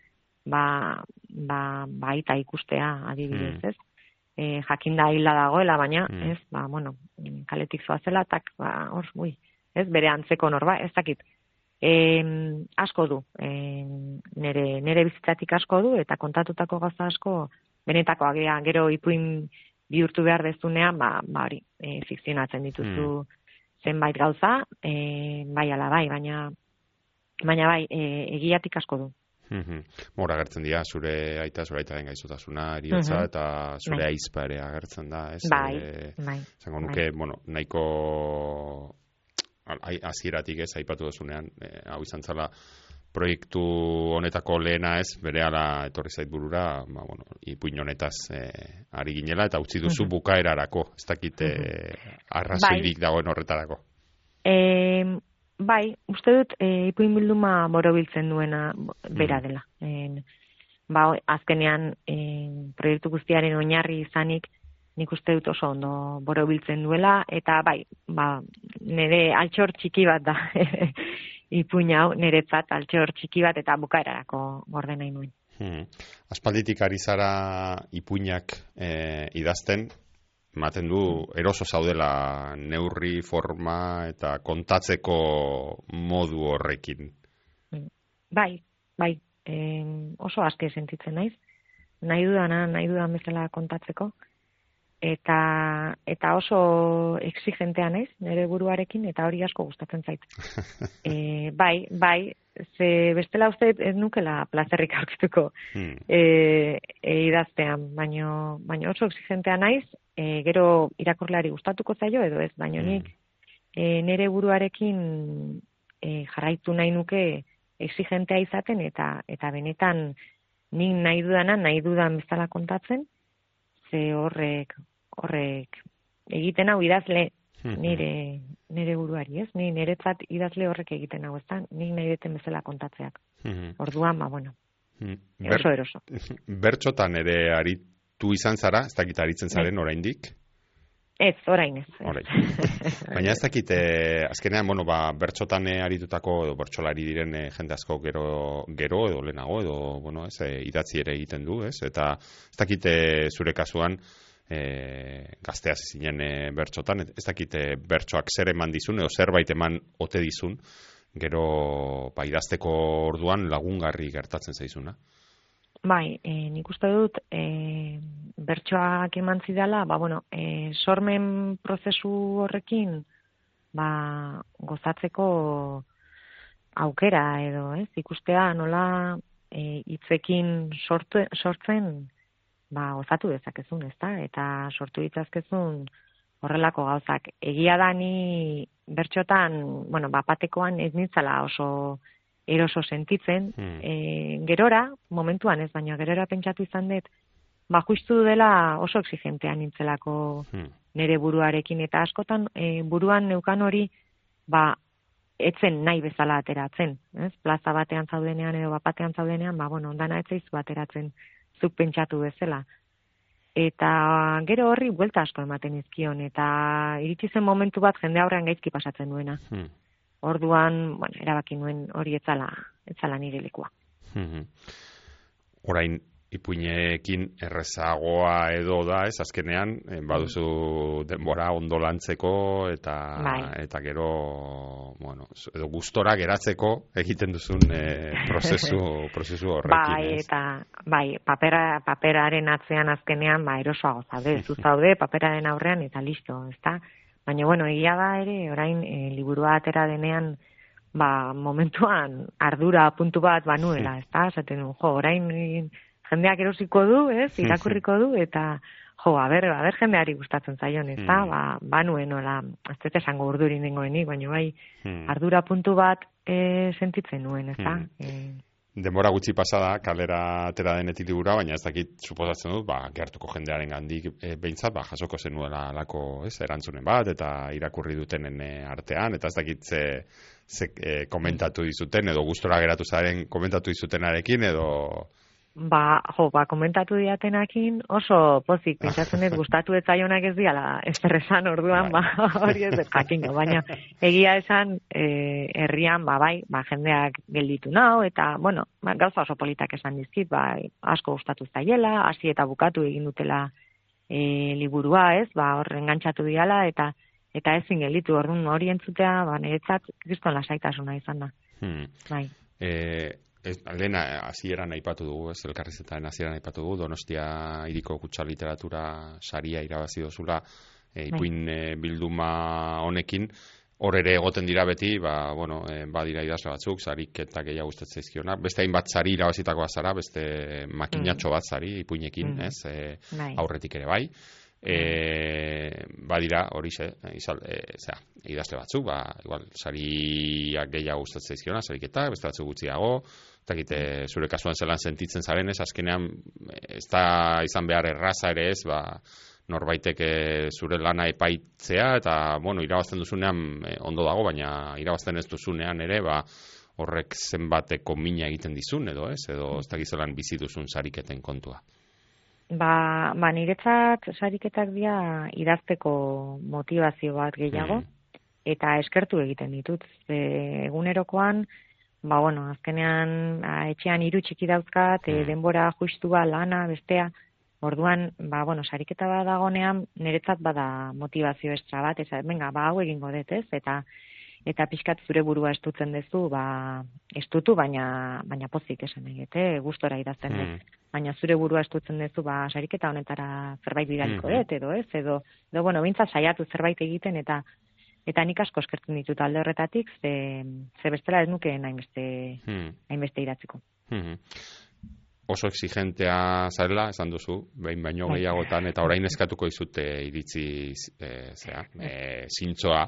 ba, ba, baita ikustea adibidez, Mm. ez? E, jakinda hila dagoela, baina, Mm. ez, ba, bueno, kaletik zoazela, tak, ba, hor, ui, ez, bere antzeko norba, ez dakit. E, asko du, e, nere, nere bizitzatik asko du, eta kontatutako gauza asko, benetakoak, gea, gero ipuin bihurtu behar dezunean, ba, ba hori, e, fikzionatzen dituzu zenbait gauza, e, bai ala bai, baina baina bai, e, egiatik asko du. Mhm. Mora agertzen dira, zure aita, zure aita den gaizotasuna, eriotza, Mhm. eta zure Bai. aizpa ere agertzen da, ez? Bai, E, bai. Zango nuke, bueno, nahiko hasieratik ez, aipatu dozunean, e, hau izan zala, proiektu honetako lehena ez, bere ala etorri zait burura, ba, bueno, ipuin honetaz e, ari ginela, eta utzi duzu bukaerarako, ez dakit e, arrazoirik dagoen horretarako. E, bai, uste dut, e, ipuin bilduma borobiltzen duena bera dela. E, ba, azkenean, e, proiektu guztiaren oinarri izanik, nik uste dut oso ondo borobiltzen duela, eta bai, ba, nire altxor txiki bat da, ipuin hau, niretzat altxor txiki bat eta bukaerarako gorde nahi nuen. Hmm. Aspalditik ari zara ipuinak e, idazten, ematen du eroso zaudela neurri, forma eta kontatzeko modu horrekin. Bai, bai, e, oso aske sentitzen naiz. Nahi dudana, nahi dudan bezala kontatzeko. Eta, eta oso exigentea naiz, nire buruarekin, eta hori asko gustatzen zait. e, bai, bai, ze bestela uste ez nukela plazerrik aurkituko Hmm. e, e, idaztean, baino, baino oso exigentea naiz, e, gero irakurleari gustatuko zaio edo ez, baino nik e, nire buruarekin e, jarraitu nahi nuke exigentea izaten eta eta benetan nik nahi dudana, nahi dudan bezala kontatzen, ze horrek horrek egiten hau idazle Mhm. nire nire buruari, ez? Ni niretzat idazle horrek egiten hau, ezta? Nik nahi duten bezala kontatzeak. Mhm. Orduan, ba bueno, Hmm. Ber- oso eroso. bertxotan ere aritu izan zara, ez dakit aritzen zaren oraindik. Ez, orain ez. Orain. Baina ez dakit, eh, azkenean, bueno, ba, bertxotan eh, aritutako, edo bertxolari diren eh, jende asko gero, gero edo lehenago, edo, bueno, ez, eh, idatzi ere egiten du, ez? Eta ez dakit eh, zure kasuan, eh, gaztea zinen eh, bertxotan, ez dakit eh, bertxoak zer eman dizun, edo zerbait eman ote dizun, gero, ba, idazteko orduan lagungarri gertatzen zaizuna. Bai, e, nik uste dut e, bertsoak eman zidala, ba, bueno, e, sormen prozesu horrekin ba, gozatzeko aukera edo, ez? Ikustea nola e, hitzekin sortu, sortzen ba, gozatu dezakezun, ezta? Eta sortu ditzazkezun horrelako gauzak. Egia da ni bertxotan, bueno, bapatekoan ez nintzala oso eroso sentitzen, Hmm. e, gerora, momentuan ez, baina gerora pentsatu izan dut, ba, justu dela oso exigentea nintzelako Hmm. nire buruarekin, eta askotan e, buruan neukan hori, ba, etzen nahi bezala ateratzen, ez? Plaza batean zaudenean edo bapatean zaudenean, ba, bueno, ondana etzaizu ateratzen zuk pentsatu bezala. Eta gero horri buelta asko ematen izkion, eta iritsi zen momentu bat jende aurrean gaizki pasatzen duena. Hmm. Orduan, bueno, erabaki nuen hori etzala, etzala nire lekua. Mhm. Orain ipuinekin errezagoa edo da, ez azkenean, eh, baduzu denbora ondo lantzeko eta Bai. eta gero, bueno, edo gustora geratzeko egiten duzun eh, prozesu prozesu horrekin, Bai, ez? eta bai, papera, paperaren atzean azkenean, ba, erosoago zaude, zu zaude, paperaren aurrean, eta listo, ezta? Baina, bueno, egia da ere, orain, e, liburua atera denean, ba, momentuan ardura puntu bat banuela, ezta? Esaten jo, orain jendeak erosiko du, ez? Irakurriko du, eta, jo, a ber, a ber jendeari gustatzen zaion, ezta? Mm. Ba, banuen, ola, ez esango urdurin dengoenik, baina bai, Hmm. ardura puntu bat e, sentitzen nuen, ezta? Mm. E, Denbora gutxi pasada kalera atera denetik libura, baina ez dakit suposatzen dut, ba, gertuko jendearen gandik e, behintzat, ba, jasoko zenuela alako ez, erantzunen bat, eta irakurri dutenen artean, eta ez dakit ze, ze e, komentatu dizuten, edo gustora geratu zaren komentatu dizutenarekin, edo... Ba, jo, ba, komentatu diatenakin oso pozik, pentsatzen ez gustatu ez zaionak ez diala esan orduan, Bai. ba, hori ez dut baina egia esan e, herrian, ba, bai, ba, jendeak gelditu nau, eta, bueno, ba, gauza oso politak esan dizkit, ba, asko gustatu zaiela, hasi eta bukatu egin dutela e, liburua, ez, ba, horren gantzatu diala, eta eta ezin gelditu, orduan hori entzutea, ba, niretzat kriston lasaitasuna izan da, Hmm. bai. E, ez, lehena hasieran aipatu dugu, ez elkarrizetaren hasieran aipatu dugu, Donostia iriko kutsa literatura saria irabazi dozula e, ipuin e, bilduma honekin, hor ere egoten dira beti, ba, bueno, e, badira idazle batzuk, zarik eta gehiago gustatzen zaizkiona. Beste hainbat sari irabazitakoa zara, beste makinatxo bat sari ipuinekin, Mm. ez? E, aurretik ere bai. E, badira hori ze, izal, e, zera, idazle batzuk, ba, igual, sariak gehiago gustatzen zaizkiona, sariketak, beste batzuk gutxiago, eta egite, zure kasuan zelan sentitzen zaren ez, azkenean, ez da izan behar erraza ere ez, ba, norbaitek eh, zure lana epaitzea, eta, bueno, irabazten duzunean eh, ondo dago, baina irabazten ez duzunean ere, ba, horrek zenbateko mina egiten dizun, edo ez, edo ez dakizelan bizi duzun sariketen kontua. Ba, ba niretzat sariketak dira idazteko motivazio bat gehiago Mm. eta eskertu egiten ditut. Ze egunerokoan, ba bueno, azkenean a, etxean hiru txiki dauzkat, e, Mm. denbora justua, lana, bestea. Orduan, ba bueno, sariketa bat dagonean niretzat bada motivazio estra bat, ez venga, ba hau egingo dut, ez? Eta eta pixkat zure burua estutzen duzu, ba estutu baina baina pozik esan eh? gustora idazten dut Mm. baina zure burua estutzen duzu ba sariketa honetara zerbait bidaliko Mhm. dut edo ez edo edo bueno bintza saiatu zerbait egiten eta eta nik asko eskertzen ditut alde horretatik ze ze bestela ez nuke hainbeste Mm. hainbeste idatziko Mhm. Oso exigentea zarela, esan duzu, behin baino Bai. gehiagotan, eta orain eskatuko izute iritzi e, zera, e, zintzoa,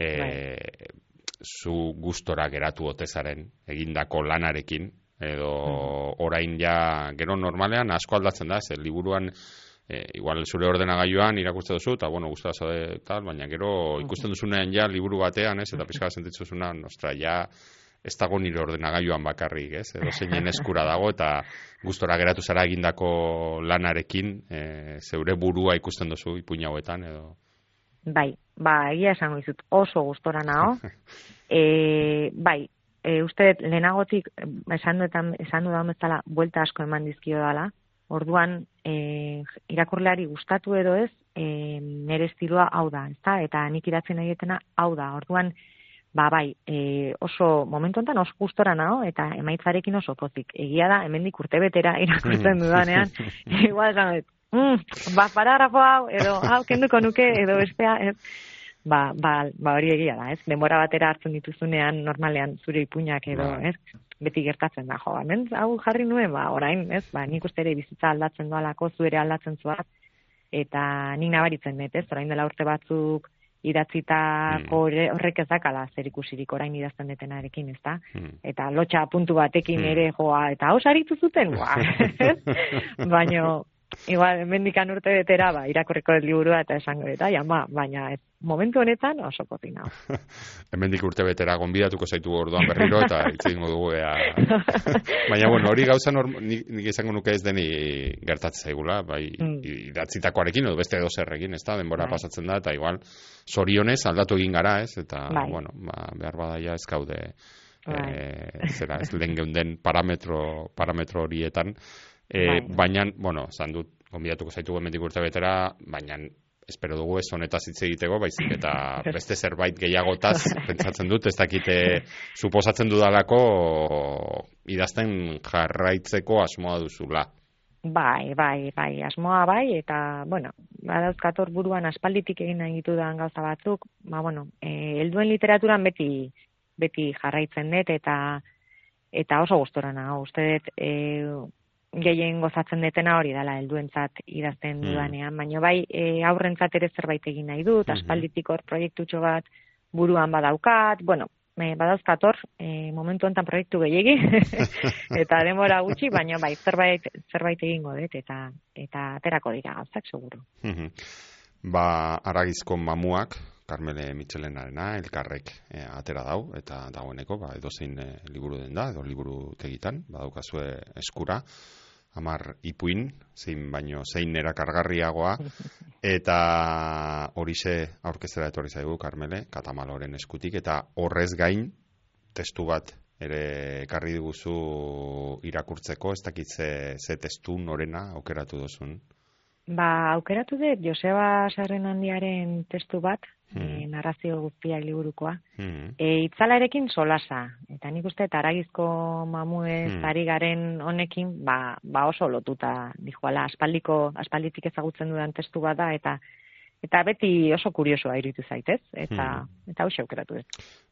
e, zu gustora geratu otezaren egindako lanarekin, edo orain ja, gero normalean asko aldatzen da, ze liburuan e, igual zure ordenagailuan irakurtzen duzu, eta bueno, gustora zaude tal, baina gero ikusten duzunean ja liburu batean, ez, eta pizka sentitzuzuna, nostra, ja, ez dago nire ordenagailuan bakarrik, ez? Edo zeinen eskura dago eta gustora geratu zara egindako lanarekin, e, zeure burua ikusten duzu ipuin hauetan edo. Bai ba egia esango dizut oso gustora nao. E, bai e, uste lehenagotik eh, esan duetan esan dudan bezala buelta asko eman dizkio dala orduan e, irakurleari gustatu edo ez e, nire estiloa hau da ezta? Eta nik idatzen nahi dutena hau da. Orduan ba bai e, oso momentu honetan oso gustora nao eta emaitzarekin oso pozik. Egia da hemendik urtebetera irakurtzen dudanean igual esan mm, ba paragrafo hau edo hau kenduko nuke edo bestea ez ba, ba, ba hori egia da, ez? Denbora batera hartzen dituzunean normalean zure ipuinak edo, Bai. ez? Beti gertatzen da, jo, hemen hau jarri nuen, ba, orain, ez? Ba, nik uste ere bizitza aldatzen doalako, zu ere aldatzen zuat, eta nik nabaritzen dut, ez? Orain dela urte batzuk idatzitako ere horrek ez dakala zer ikusirik orain idazten detenarekin, ez da? Hmm. Eta lotxa puntu batekin Hmm. ere joa, eta hau saritu zuten, ba, baino, igual, mendikan urte betera, ba, irakurriko dut liburua eta esango dut, ai, ama, baina ez, momentu honetan oso pozik nao. Hemendik urte betera gonbidatuko zaitu orduan berriro eta hitz egingo dugu ea. Baina bueno, hori gauza norm, nik, nik izango nuke ez deni gertatzen zaigula, bai Mm. idatzitakoarekin edo beste edo zerrekin, ezta? Denbora Bai. pasatzen da eta igual zorionez aldatu egin gara, ez? Eta Bai. bueno, ba, behar badaia ez gaude Bai. eh, zera, ez lehen geunden parametro, parametro horietan. E, Bai. Baina, bueno, zan dut, gonbidatuko zaitu hemendik urte betera, baina espero dugu ez honetaz hitz egiteko, baizik eta beste zerbait gehiagotaz pentsatzen dut, ez dakite suposatzen dudalako idazten jarraitzeko asmoa duzula. Bai, bai, bai, asmoa bai, eta, bueno, badauzkator buruan aspalditik egin nahi ditudan gauza batzuk, ba, bueno, e, helduen literaturan beti, beti jarraitzen dut, eta, eta oso gustora nago, uste dut, e, gehien gozatzen detena hori dela helduentzat idazten Mm. dudanean, baina bai e, aurrentzat ere zerbait egin nahi dut, Mhm. aspalditik hor proiektutxo bat buruan badaukat, bueno, e, badauzkator e, momentu honetan proiektu gehiegi eta denbora gutxi, baina bai zerbait zerbait egingo dut eta eta aterako dira gauzak seguru. Mhm. ba, aragizko mamuak, Carmele Michelenarena, elkarrek eh, atera dau, eta dagoeneko, ba, edozein eh, liburu den da, edo liburu tegitan, badaukazue eskura, amar ipuin, zein baino zein erakargarriagoa, eta horixe aurkeztera etorri zaigu, Carmele, katamaloren eskutik, eta horrez gain, testu bat ere ekarri diguzu irakurtzeko, ez dakit ze, ze testu norena aukeratu duzun. Ba, aukeratu dut Joseba Sarren handiaren testu bat, e, narrazio guztia liburukoa. Hmm. E, itzalarekin solasa, eta nik uste eta aragizko mamuez Hmm. ari garen honekin, ba, ba oso lotuta dijoala, aspaldiko, aspalditik ezagutzen dudan testu bada, eta eta beti oso kuriosoa iruditu zaitez, eta eta hau aukeratu dut.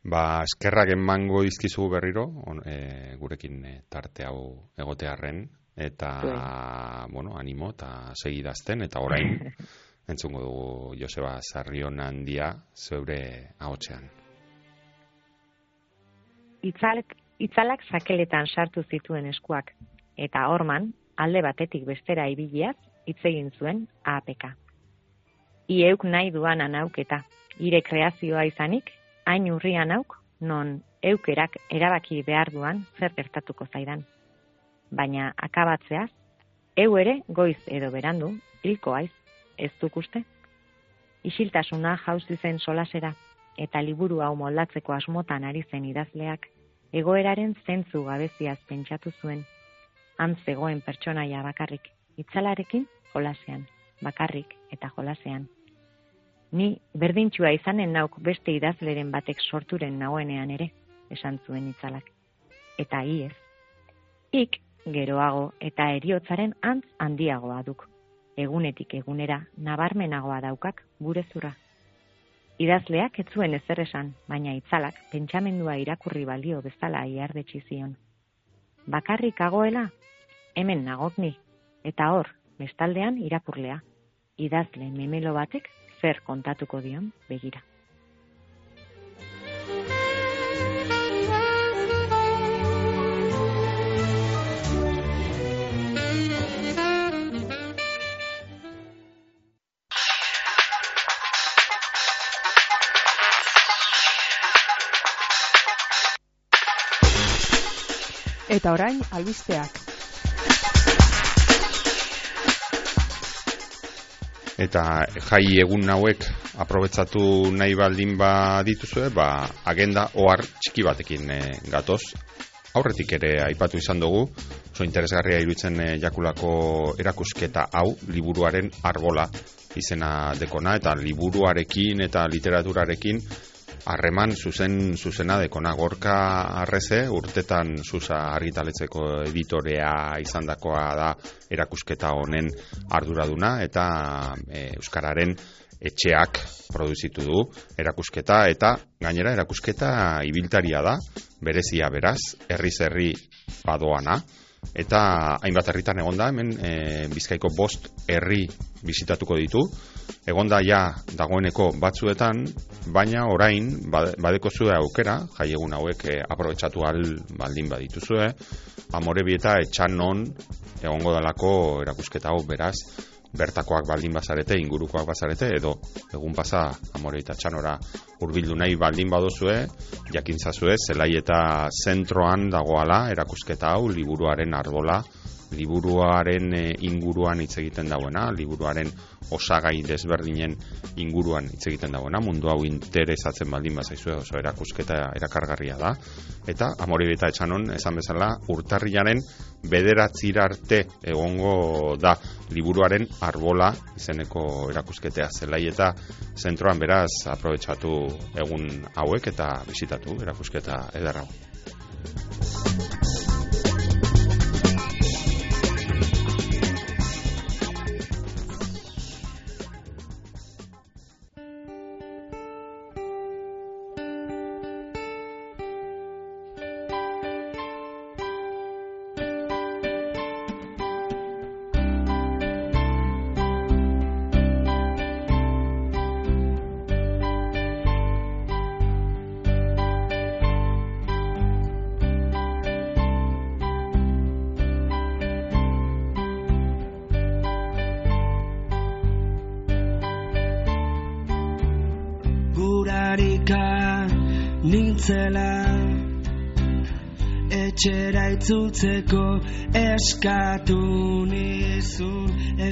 Ba, eskerrak emango dizkizu berriro, on, e, gurekin e, tarte hau egotearren, eta, bueno, animo, eta segidazten, eta orain, entzungo dugu Joseba Sarrion handia zeure ahotsean. Itzalek, itzalak sakeletan sartu zituen eskuak, eta horman, alde batetik bestera ibiliaz, hitz egin zuen APK. Ieuk nahi duan anauketa, ire kreazioa izanik, hain urrian auk, non eukerak erabaki behar duan zer gertatuko zaidan. Baina akabatzeaz, eu ere goiz edo berandu, hilko aiz, ez duk uste? Isiltasuna jauzi zen solasera, eta liburu hau moldatzeko asmotan ari zen idazleak, egoeraren zentzu gabeziaz pentsatu zuen. Han zegoen pertsonaia bakarrik, itzalarekin jolasean, bakarrik eta jolasean. Ni berdintxua izanen nauk beste idazleren batek sorturen nauenean ere, esan zuen itzalak. Eta hi ez. Ik geroago eta eriotzaren antz handiagoa duk. Egunetik egunera nabarmenagoa daukak gure zura. Idazleak ez zuen ezer esan, baina itzalak pentsamendua irakurri balio bezala iardetsi zion. Bakarrik agoela, hemen nagok ni, eta hor, bestaldean irakurlea. Idazle memelo batek zer kontatuko dion begira. Eta orain albisteak. Eta jai egun hauek aprobetsatu nahi baldin ba dituzue, ba agenda ohar txiki batekin e, gatoz. Aurretik ere aipatu izan dugu, oso interesgarria iruditzen e, jakulako erakusketa hau liburuaren arbola izena dekona eta liburuarekin eta literaturarekin harreman zuzen zuzena dekona gorka arreze urtetan zuza argitaletzeko editorea izandakoa da erakusketa honen arduraduna eta e, euskararen etxeak produzitu du erakusketa eta gainera erakusketa ibiltaria da berezia beraz herriz herri badoana. Eta hainbat herritan egonda hemen e, Bizkaiko bost herri bizitatuko ditu egonda ja dagoeneko batzuetan baina orain badeko zue aukera jaiegun hauek e, aprobetsatu al baldin badituzue. Amorebieta etxan non egongo dalako erakusketa hau beraz bertakoak baldin bazarete, ingurukoak bazarete, edo egun pasa amore eta txanora urbildu nahi baldin badozue, jakintzazue, zelai eta zentroan dagoala erakusketa hau, liburuaren arbola, liburuaren e, inguruan hitz egiten dauena, liburuaren osagai desberdinen inguruan hitz egiten dauena, mundu hau interesatzen baldin bazaizue oso erakusketa erakargarria da, eta amore eta etxanon, esan bezala, urtarriaren bederatzira arte egongo da liburuaren arbola izeneko erakusketea. Zelai eta zentroan beraz aprobetsatu egun hauek eta bisitatu erakusketa ederra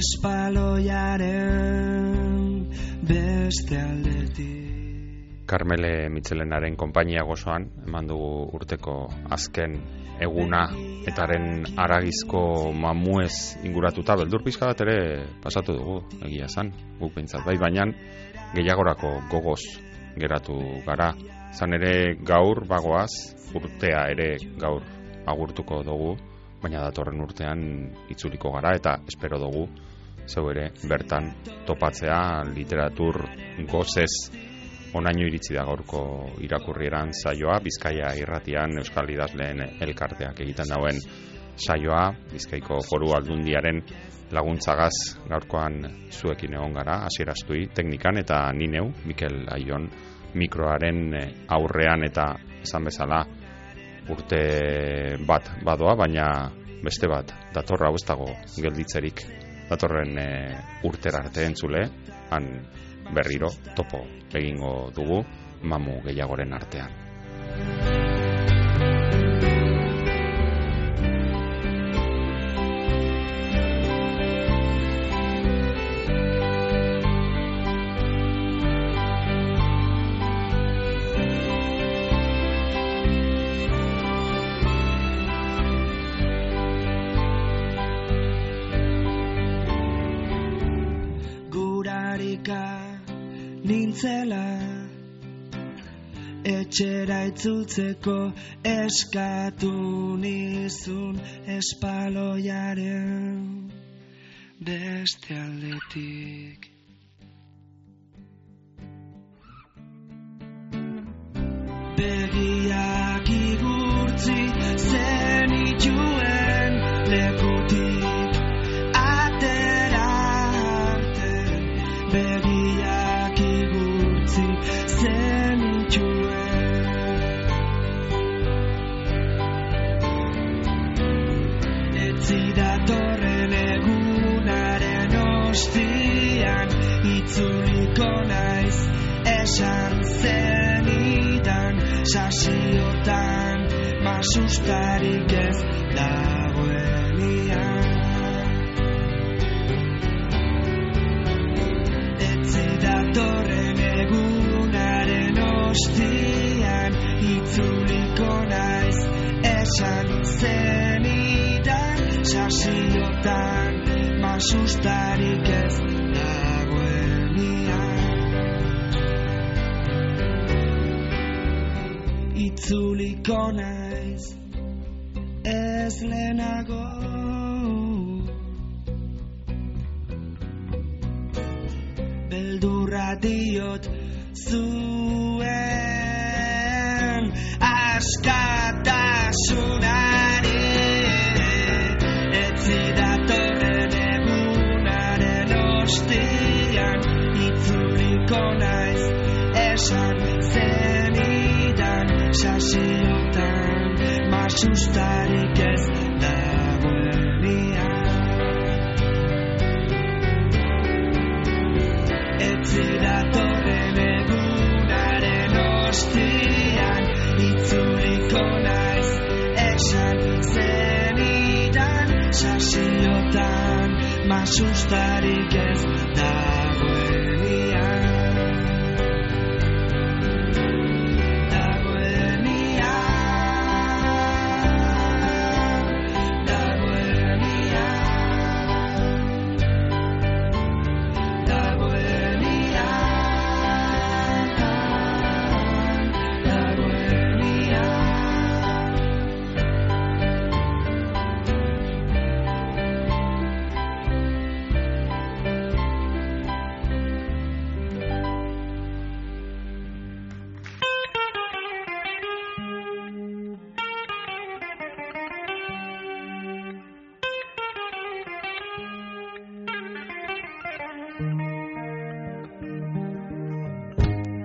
espaloiaren beste aldetik Carmele Mitzelenaren konpainia gozoan eman dugu urteko azken eguna etaren aragizko mamuez inguratuta beldur pizka bat ere pasatu dugu egia zan guk behintzat bai baina gehiagorako gogoz geratu gara. Zan ere gaur bagoaz, urtea ere gaur agurtuko dugu, baina datorren urtean itzuliko gara eta espero dugu zeu ere bertan topatzea literatur gozez onaino iritsi da gaurko irakurrieran saioa Bizkaia irratian Euskal Idazleen elkarteak egiten dauen saioa Bizkaiko Foru Aldundiaren laguntzagaz gaurkoan zuekin egon gara hasieraztui teknikan eta ni neu Mikel Aion mikroaren aurrean eta esan bezala urte bat badoa baina beste bat datorra hau ez dago gelditzerik datorren e, urtera arte entzule han berriro topo egingo dugu mamu gehiagoren artean. Itzultzeko eskatu nizun espaloiaren beste aldetik. Begiak igurtzi zenituen lekutik Datorren egunaren ostian Itzuliko naiz esan zenidan Sasiotan masustarik ez dagoenian masustarik ez dagoenian Itzuliko naiz ez lehenago. Beldurra diot masustarik ez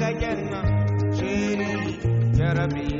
I janna shiri